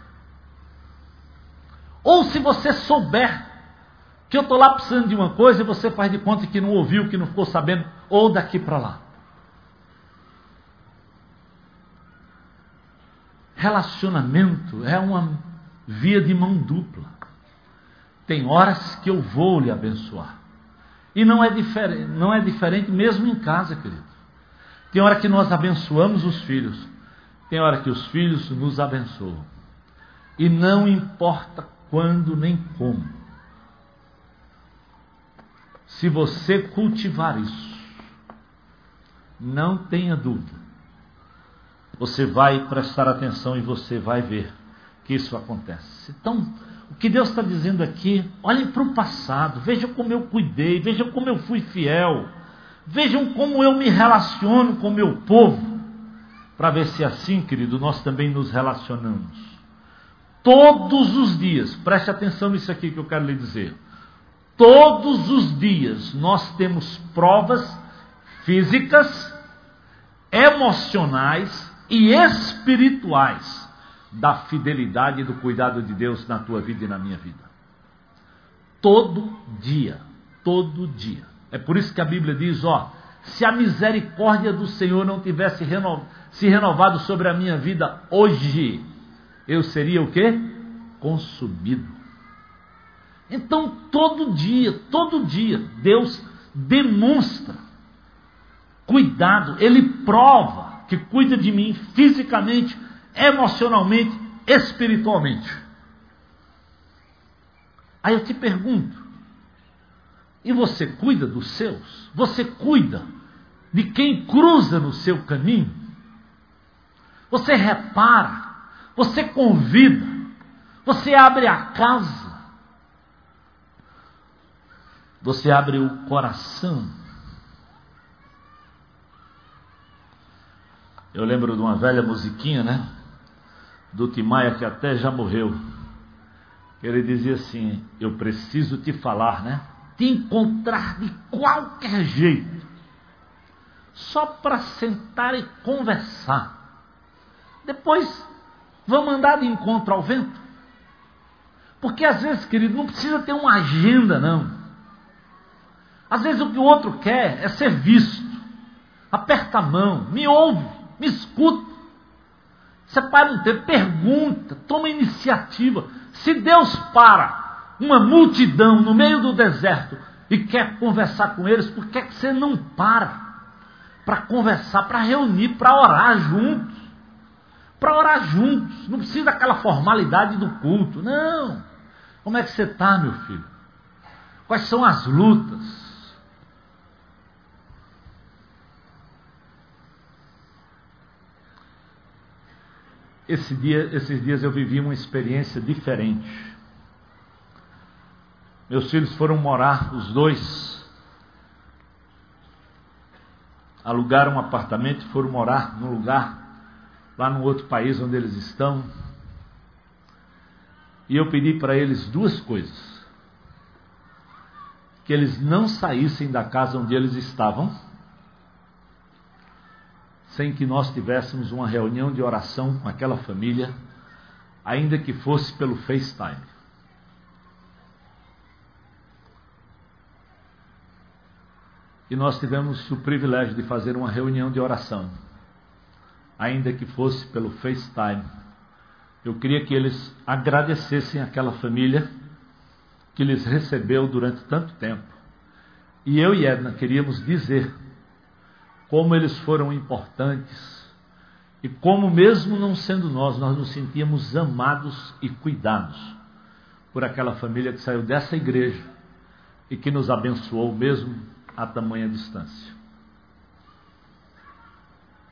Ou se você souber que eu estou lá precisando de uma coisa e você faz de conta que não ouviu, que não ficou sabendo, ou daqui para lá. Relacionamento é uma via de mão dupla. Tem horas que eu vou lhe abençoar. E não é diferente, não é diferente mesmo em casa, querido. Tem hora que nós abençoamos os filhos, tem hora que os filhos nos abençoam. E não importa quando nem como. Se você cultivar isso, não tenha dúvida, você vai prestar atenção e você vai ver que isso acontece. Então, o que Deus está dizendo aqui, olhem para o passado, vejam como eu cuidei, vejam como eu fui fiel, vejam como eu me relaciono com o meu povo, para ver se assim, querido, nós também nos relacionamos. Todos os dias, preste atenção nisso aqui que eu quero lhe dizer. Todos os dias nós temos provas físicas emocionais e espirituais da fidelidade e do cuidado de Deus na tua vida e na minha vida. Todo dia, todo dia. É por isso que a Bíblia diz, ó, se a misericórdia do Senhor não tivesse reno... se renovado sobre a minha vida hoje, eu seria o quê? Consumido. Então, todo dia, todo dia, Deus demonstra cuidado, Ele prova que cuida de mim fisicamente, emocionalmente, espiritualmente. Aí eu te pergunto, e você cuida dos seus? Você cuida de quem cruza no seu caminho? Você repara, você convida, você abre a casa, você abre o coração. Eu lembro de uma velha musiquinha, né? Do Timaya, que até já morreu. Ele dizia assim: Eu preciso te falar, né? te encontrar de qualquer jeito, só para sentar e conversar. Depois, vamos andar de encontro ao vento. Porque às vezes, querido, não precisa ter uma agenda, não. Às vezes o que o outro quer é ser visto. Aperta a mão, me ouve, me escuta. Separa um tempo, pergunta, toma iniciativa. Se Deus para uma multidão no meio do deserto e quer conversar com eles, por que, é que você não para para conversar, para reunir, para orar juntos? Para orar juntos, não precisa daquela formalidade do culto, não. Como é que você está, meu filho? Quais são as lutas? Esse dia, esses dias eu vivi uma experiência diferente. Meus filhos foram morar, os dois, alugaram um apartamento e foram morar num lugar, lá no outro país onde eles estão. E eu pedi para eles duas coisas: que eles não saíssem da casa onde eles estavam, sem que nós tivéssemos uma reunião de oração com aquela família, ainda que fosse pelo FaceTime. e nós tivemos o privilégio de fazer uma reunião de oração, ainda que fosse pelo FaceTime. Eu queria que eles agradecessem aquela família que lhes recebeu durante tanto tempo. E eu e Edna queríamos dizer como eles foram importantes e como, mesmo não sendo nós, nós nos sentíamos amados e cuidados por aquela família que saiu dessa igreja e que nos abençoou mesmo a tamanha distância.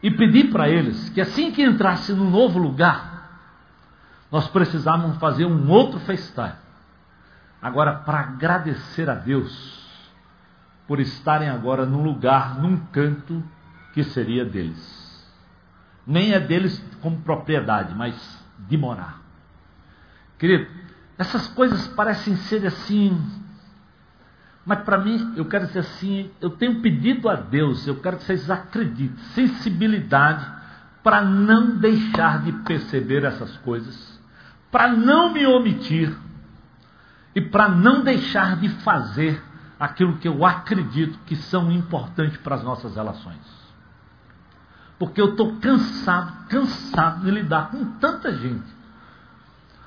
E pedi para eles que assim que entrasse no novo lugar, nós precisávamos fazer um outro FaceTime. Agora, para agradecer a Deus por estarem agora num lugar, num canto que seria deles. Nem é deles como propriedade, mas de morar. Querido, essas coisas parecem ser assim mas para mim, eu quero dizer assim: eu tenho pedido a Deus, eu quero que vocês acreditem, sensibilidade para não deixar de perceber essas coisas, para não me omitir e para não deixar de fazer aquilo que eu acredito que são importantes para as nossas relações. Porque eu estou cansado, cansado de lidar com tanta gente.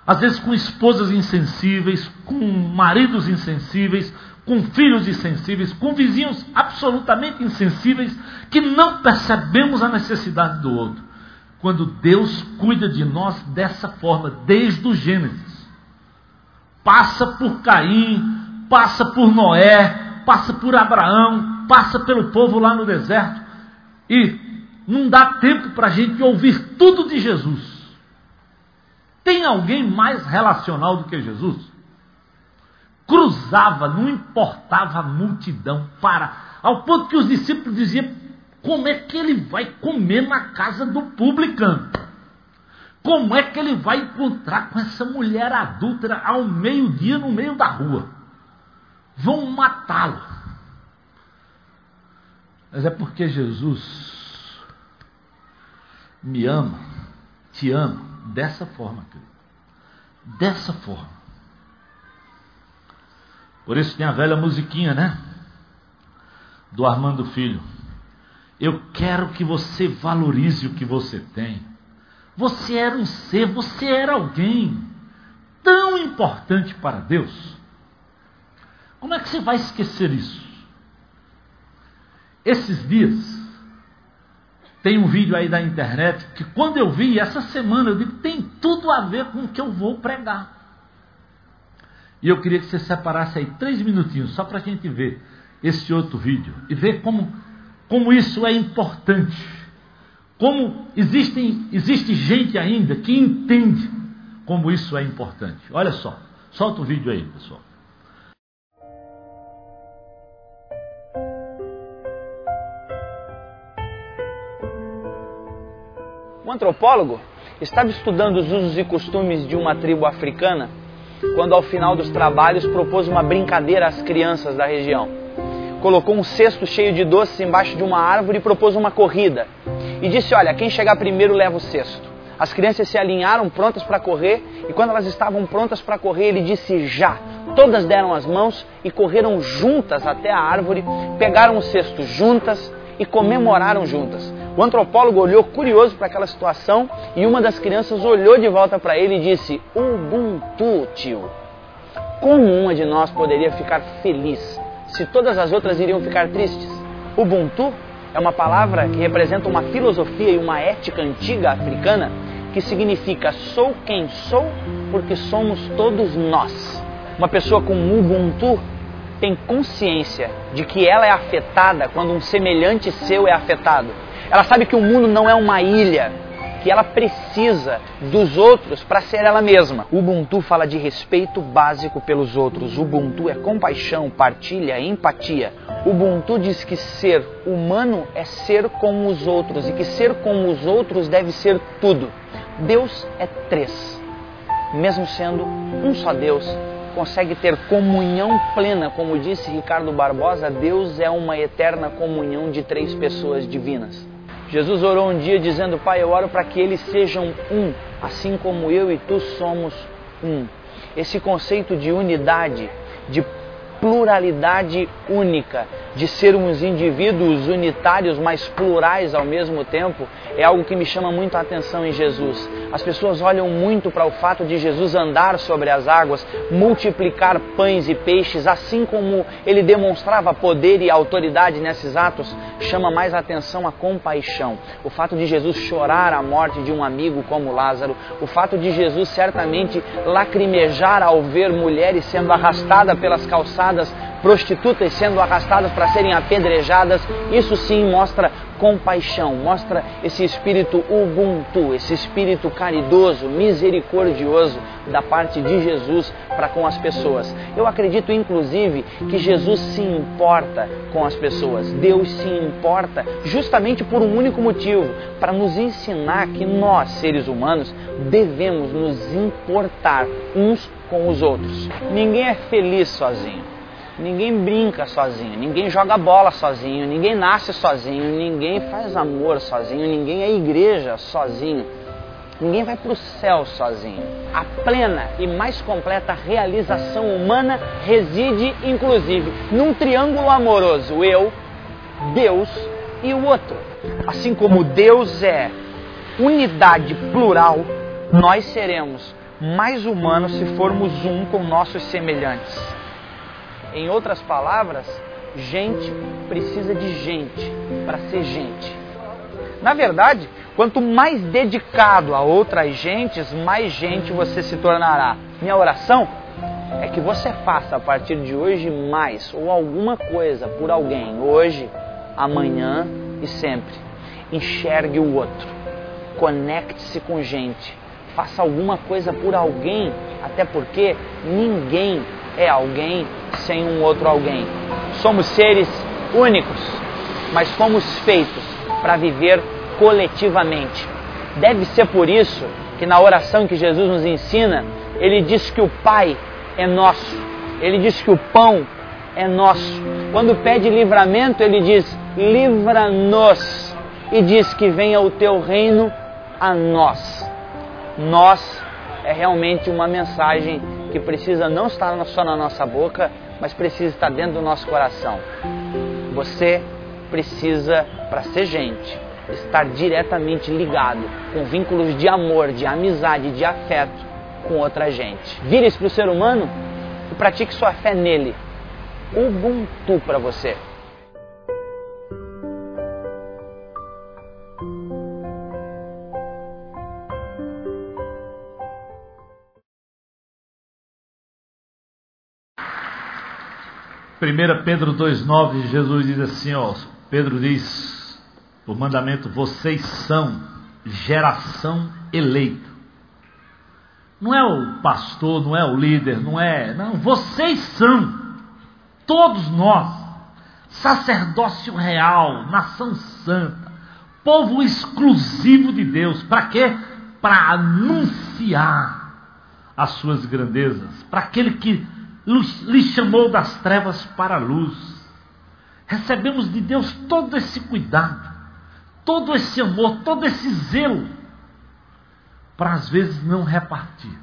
Às vezes com esposas insensíveis, com maridos insensíveis, com filhos insensíveis, com vizinhos absolutamente insensíveis, que não percebemos a necessidade do outro. Quando Deus cuida de nós dessa forma, desde o Gênesis. Passa por Caim, passa por Noé, passa por Abraão, passa pelo povo lá no deserto. E não dá tempo para a gente ouvir tudo de Jesus. Tem alguém mais relacional do que Jesus? cruzava, não importava a multidão, para, ao ponto que os discípulos diziam: como é que ele vai comer na casa do publicano? Como é que ele vai encontrar com essa mulher adúltera ao meio-dia no meio da rua? Vão matá-lo. Mas é porque Jesus me ama, te ama dessa forma, querido. Dessa forma. Por isso tem a velha musiquinha, né? Do Armando Filho. Eu quero que você valorize o que você tem. Você era um ser, você era alguém tão importante para Deus. Como é que você vai esquecer isso? Esses dias, tem um vídeo aí da internet que quando eu vi essa semana, eu digo, tem tudo a ver com o que eu vou pregar. E eu queria que você separasse aí três minutinhos, só para a gente ver esse outro vídeo e ver como, como isso é importante. Como existem, existe gente ainda que entende como isso é importante. Olha só, solta o vídeo aí, pessoal. Antropólogo estava estudando os usos e costumes de uma tribo africana quando, ao final dos trabalhos, propôs uma brincadeira às crianças da região. Colocou um cesto cheio de doces embaixo de uma árvore e propôs uma corrida. E disse: Olha, quem chegar primeiro leva o cesto. As crianças se alinharam prontas para correr e, quando elas estavam prontas para correr, ele disse: Já. Todas deram as mãos e correram juntas até a árvore, pegaram o cesto juntas e comemoraram juntas. O antropólogo olhou curioso para aquela situação e uma das crianças olhou de volta para ele e disse: Ubuntu, tio. Como uma de nós poderia ficar feliz se todas as outras iriam ficar tristes? Ubuntu é uma palavra que representa uma filosofia e uma ética antiga africana que significa sou quem sou porque somos todos nós. Uma pessoa com Ubuntu tem consciência de que ela é afetada quando um semelhante seu é afetado ela sabe que o mundo não é uma ilha, que ela precisa dos outros para ser ela mesma. Ubuntu fala de respeito básico pelos outros. Ubuntu é compaixão, partilha, empatia. Ubuntu diz que ser humano é ser como os outros e que ser como os outros deve ser tudo. Deus é três. Mesmo sendo um só Deus, consegue ter comunhão plena, como disse Ricardo Barbosa, Deus é uma eterna comunhão de três pessoas divinas. Jesus orou um dia dizendo: Pai, eu oro para que eles sejam um, assim como eu e tu somos um. Esse conceito de unidade, de pluralidade única, de sermos indivíduos unitários, mas plurais ao mesmo tempo, é algo que me chama muito a atenção em Jesus. As pessoas olham muito para o fato de Jesus andar sobre as águas, multiplicar pães e peixes, assim como ele demonstrava poder e autoridade nesses atos, chama mais atenção a compaixão. O fato de Jesus chorar a morte de um amigo como Lázaro, o fato de Jesus certamente lacrimejar ao ver mulheres sendo arrastadas pelas calçadas prostitutas sendo arrastadas para serem apedrejadas, isso sim mostra compaixão, mostra esse espírito ubuntu, esse espírito caridoso, misericordioso da parte de Jesus para com as pessoas. Eu acredito inclusive que Jesus se importa com as pessoas. Deus se importa justamente por um único motivo, para nos ensinar que nós, seres humanos, devemos nos importar uns com os outros. Ninguém é feliz sozinho. Ninguém brinca sozinho, ninguém joga bola sozinho, ninguém nasce sozinho, ninguém faz amor sozinho, ninguém é igreja sozinho, ninguém vai para o céu sozinho. A plena e mais completa realização humana reside, inclusive, num triângulo amoroso: eu, Deus e o outro. Assim como Deus é unidade plural, nós seremos mais humanos se formos um com nossos semelhantes. Em outras palavras, gente precisa de gente para ser gente. Na verdade, quanto mais dedicado a outras gentes, mais gente você se tornará. Minha oração é que você faça a partir de hoje mais ou alguma coisa por alguém, hoje, amanhã e sempre. Enxergue o outro, conecte-se com gente, faça alguma coisa por alguém, até porque ninguém é alguém sem um outro alguém. Somos seres únicos, mas fomos feitos para viver coletivamente. Deve ser por isso que na oração que Jesus nos ensina, ele diz que o Pai é nosso, ele diz que o pão é nosso. Quando pede livramento, ele diz: livra-nos, e diz que venha o teu reino a nós. Nós é realmente uma mensagem que precisa não estar só na nossa boca, mas precisa estar dentro do nosso coração. Você precisa, para ser gente, estar diretamente ligado com vínculos de amor, de amizade, de afeto com outra gente. Vire-se para o ser humano e pratique sua fé nele. Ubuntu para você. Primeira Pedro 2,9, Jesus diz assim, ó, Pedro diz, o mandamento, vocês são geração eleita. Não é o pastor, não é o líder, não é. Não, vocês são. Todos nós. Sacerdócio real, nação santa, povo exclusivo de Deus. Para quê? Para anunciar as suas grandezas. Para aquele que lhe chamou das trevas para a luz. Recebemos de Deus todo esse cuidado, todo esse amor, todo esse zelo para às vezes não repartir.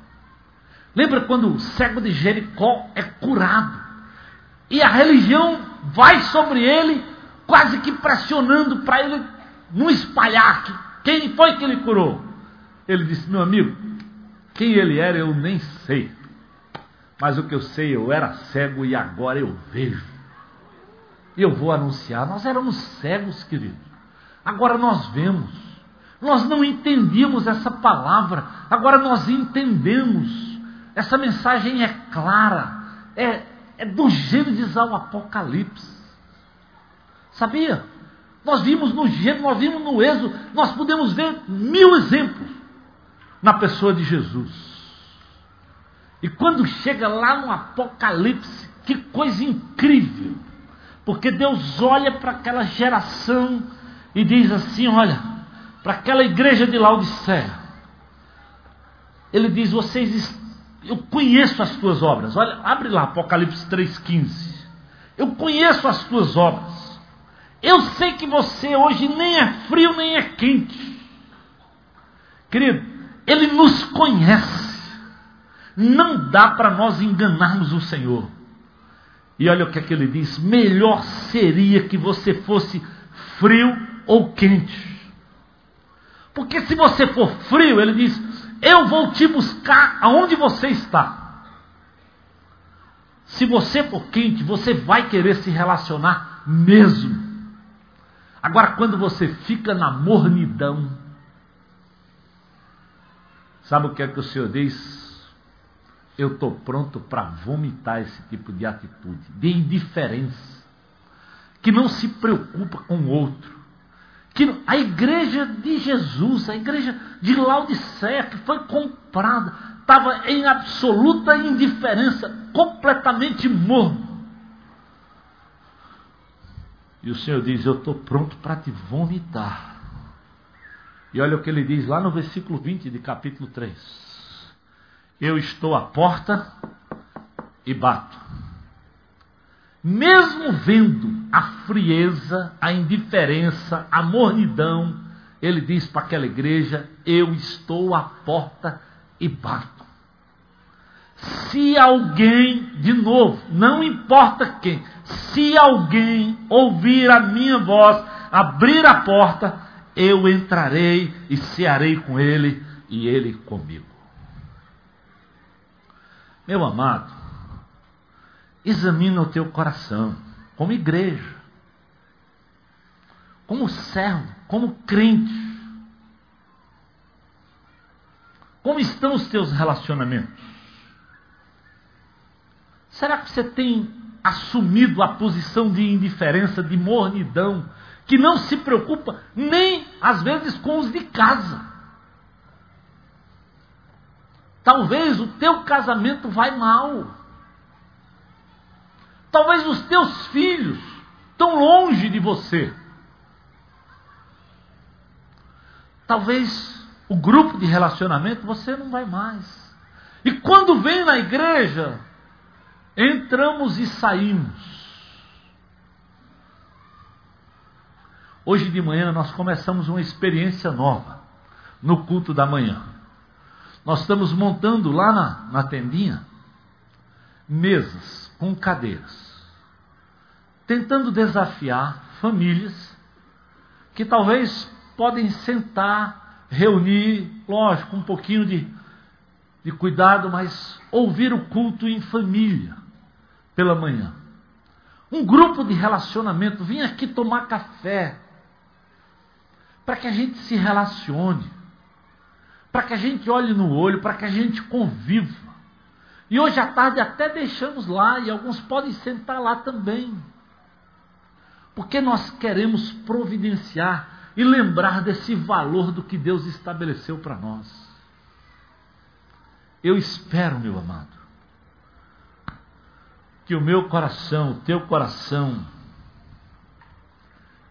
Lembra quando o cego de Jericó é curado e a religião vai sobre ele, quase que pressionando para ele não espalhar que quem foi que ele curou? Ele disse: Meu amigo, quem ele era eu nem sei, mas o que eu sei, eu era cego e agora eu vejo. E eu vou anunciar: nós éramos cegos, queridos, agora nós vemos. Nós não entendíamos essa palavra, agora nós entendemos. Essa mensagem é clara, é, é do Gênesis ao Apocalipse. Sabia? Nós vimos no Gênesis, nós vimos no Êxodo, nós podemos ver mil exemplos na pessoa de Jesus. E quando chega lá no Apocalipse, que coisa incrível! Porque Deus olha para aquela geração e diz assim: Olha, para aquela igreja de Laodiceia. Ele diz: Vocês, eu conheço as tuas obras. Olha, abre lá Apocalipse 3,15. Eu conheço as tuas obras. Eu sei que você hoje nem é frio nem é quente. Querido, Ele nos conhece. Não dá para nós enganarmos o Senhor. E olha o que é que ele diz: melhor seria que você fosse frio ou quente. Porque se você for frio, ele diz: Eu vou te buscar aonde você está. Se você for quente, você vai querer se relacionar mesmo. Agora, quando você fica na mornidão, sabe o que é que o Senhor diz? Eu estou pronto para vomitar esse tipo de atitude, de indiferença, que não se preocupa com o outro que a igreja de Jesus, a igreja de Laodiceia, que foi comprada, estava em absoluta indiferença, completamente morno. E o Senhor diz: Eu estou pronto para te vomitar. E olha o que ele diz lá no versículo 20 de capítulo 3: Eu estou à porta e bato. Mesmo vendo a frieza, a indiferença, a mornidão, ele diz para aquela igreja: Eu estou à porta e bato. Se alguém, de novo, não importa quem, se alguém ouvir a minha voz, abrir a porta, eu entrarei e cearei com ele e ele comigo. Meu amado, examina o teu coração, como igreja, como servo, como crente. Como estão os teus relacionamentos? Será que você tem assumido a posição de indiferença, de mornidão, que não se preocupa nem às vezes com os de casa? Talvez o teu casamento vai mal. Talvez os teus filhos estão longe de você. Talvez o grupo de relacionamento você não vai mais. E quando vem na igreja, entramos e saímos. Hoje de manhã nós começamos uma experiência nova. no culto da manhã. Nós estamos montando lá na, na tendinha mesas com cadeiras, tentando desafiar famílias que talvez podem sentar, reunir, lógico, um pouquinho de, de cuidado, mas ouvir o culto em família pela manhã. Um grupo de relacionamento, vim aqui tomar café, para que a gente se relacione, para que a gente olhe no olho, para que a gente conviva. E hoje à tarde até deixamos lá, e alguns podem sentar lá também. Porque nós queremos providenciar e lembrar desse valor do que Deus estabeleceu para nós. Eu espero, meu amado, que o meu coração, o teu coração,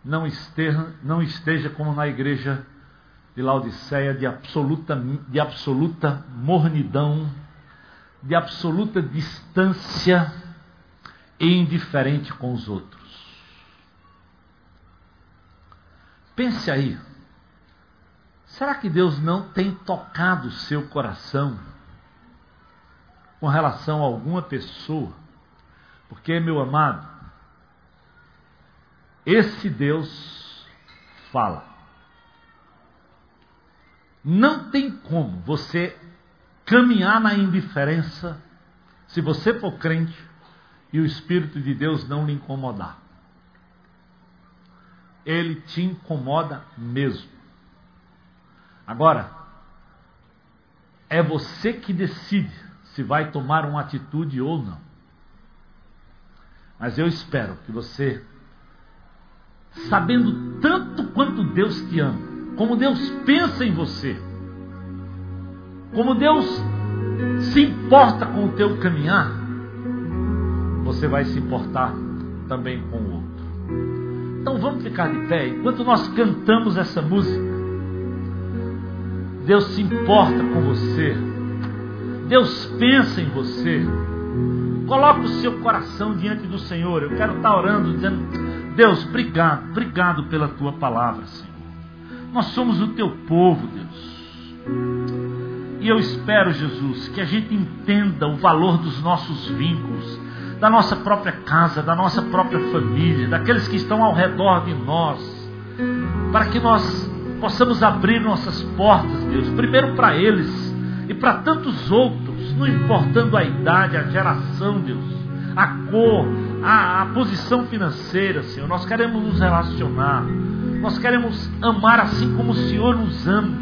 não esteja, não esteja como na igreja de Laodiceia, de absoluta, de absoluta mornidão, de absoluta distância e indiferente com os outros. Pense aí, será que Deus não tem tocado seu coração com relação a alguma pessoa? Porque, meu amado, esse Deus fala. Não tem como você caminhar na indiferença se você for crente e o Espírito de Deus não lhe incomodar. Ele te incomoda mesmo. Agora, é você que decide se vai tomar uma atitude ou não. Mas eu espero que você, sabendo tanto quanto Deus te ama, como Deus pensa em você, como Deus se importa com o teu caminhar, você vai se importar também com o outro. Então vamos ficar de pé enquanto nós cantamos essa música. Deus se importa com você. Deus pensa em você. Coloque o seu coração diante do Senhor. Eu quero estar orando, dizendo: Deus, obrigado, obrigado pela tua palavra, Senhor. Nós somos o teu povo, Deus. E eu espero, Jesus, que a gente entenda o valor dos nossos vínculos, da nossa própria casa, da nossa própria família, daqueles que estão ao redor de nós, para que nós possamos abrir nossas portas, Deus, primeiro para eles e para tantos outros, não importando a idade, a geração, Deus, a cor, a, a posição financeira, Senhor. Nós queremos nos relacionar, nós queremos amar assim como o Senhor nos ama,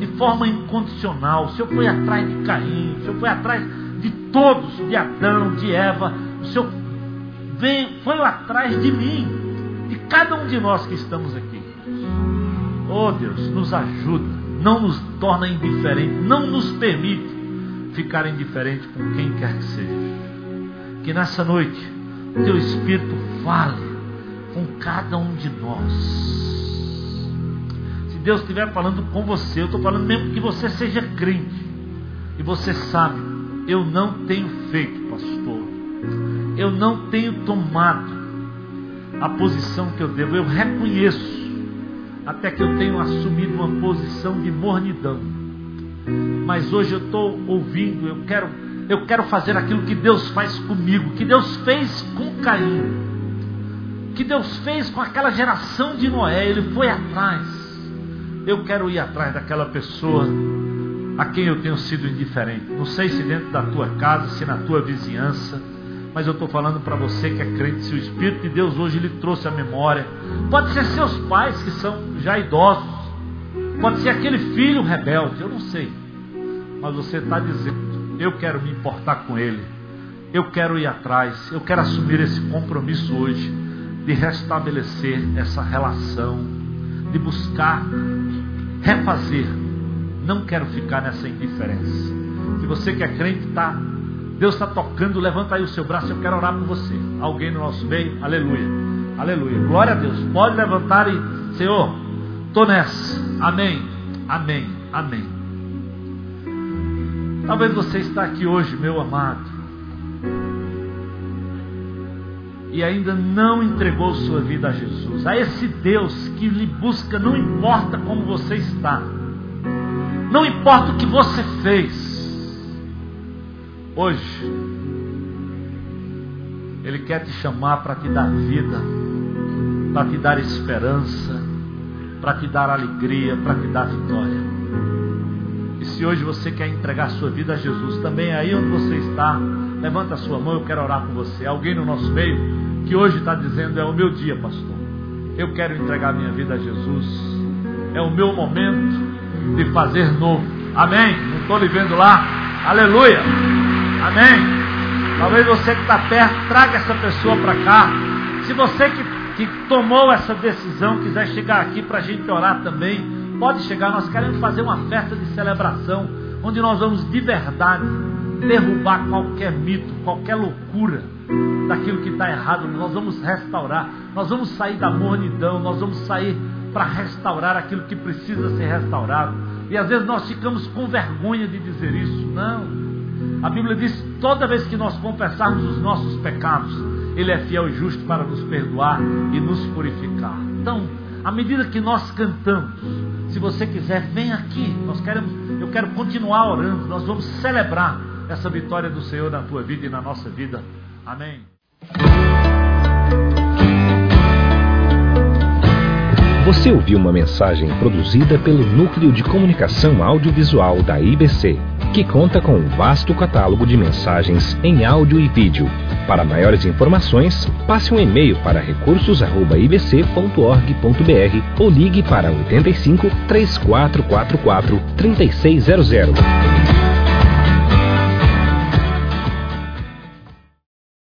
de forma incondicional. O Senhor foi atrás de Caim, o Senhor foi atrás de todos, de Adão, de Eva. O Senhor veio, foi atrás de mim, de cada um de nós que estamos aqui. Oh Deus, nos ajuda, não nos torna indiferentes, não nos permite ficar indiferente com quem quer que seja. Que nessa noite o teu Espírito fale com cada um de nós. Se Deus estiver falando com você, eu estou falando mesmo que você seja crente. E você sabe, eu não tenho feito, pastor. Eu não tenho tomado a posição que eu devo. Eu reconheço, até que eu tenho assumido uma posição de mornidão. Mas hoje eu estou ouvindo, eu quero, eu quero fazer aquilo que Deus faz comigo, que Deus fez com Caim que Deus fez com aquela geração de Noé. Ele foi atrás. Eu quero ir atrás daquela pessoa a quem eu tenho sido indiferente. Não sei se dentro da tua casa, se na tua vizinhança, mas eu estou falando para você que é crente, se o Espírito de Deus hoje lhe trouxe a memória. Pode ser seus pais que são já idosos. Pode ser aquele filho rebelde, eu não sei. Mas você está dizendo, eu quero me importar com ele. Eu quero ir atrás, eu quero assumir esse compromisso hoje de restabelecer essa relação, de buscar refazer. Não quero ficar nessa indiferença. Se você que é crente, tá, Deus está tocando, levanta aí o seu braço, eu quero orar por você. Alguém no nosso meio, aleluia, aleluia. Glória a Deus. Pode levantar e, Senhor, estou nessa. Amém, amém, amém. Talvez você está aqui hoje, meu amado e ainda não entregou sua vida a Jesus, a esse Deus que lhe busca, não importa como você está, Não importa o que você fez. Hoje, Ele quer te chamar para te dar vida, para te dar esperança, para te dar alegria, para te dar vitória. E se hoje você quer entregar sua vida a Jesus, também aí onde você está, levanta a sua mão, eu quero orar por você. Alguém no nosso meio que hoje está dizendo: É o meu dia, pastor. Eu quero entregar minha vida a Jesus. É o meu momento de fazer novo. Amém? Não estou lhe vendo lá. Aleluia. Amém. Talvez você que está perto, traga essa pessoa para cá. Se você que, que tomou essa decisão quiser chegar aqui para a gente orar também, pode chegar. Nós queremos fazer uma festa de celebração, onde nós vamos de verdade derrubar qualquer mito, qualquer loucura daquilo que está errado. Nós vamos restaurar, nós vamos sair da mornidão, nós vamos sair para restaurar aquilo que precisa ser restaurado. E às vezes nós ficamos com vergonha de dizer isso. Não. A Bíblia diz: toda vez que nós confessarmos os nossos pecados, Ele é fiel e justo para nos perdoar e nos purificar. Então, à medida que nós cantamos, se você quiser, vem aqui. Nós queremos, eu quero continuar orando. Nós vamos celebrar essa vitória do Senhor na tua vida e na nossa vida. Amém. Você ouviu uma mensagem produzida pelo Núcleo de Comunicação Audiovisual da IBC, que conta com um vasto catálogo de mensagens em áudio e vídeo. Para maiores informações, passe um e-mail para recursos@ibc.org.br ou ligue para 85 3444 3600.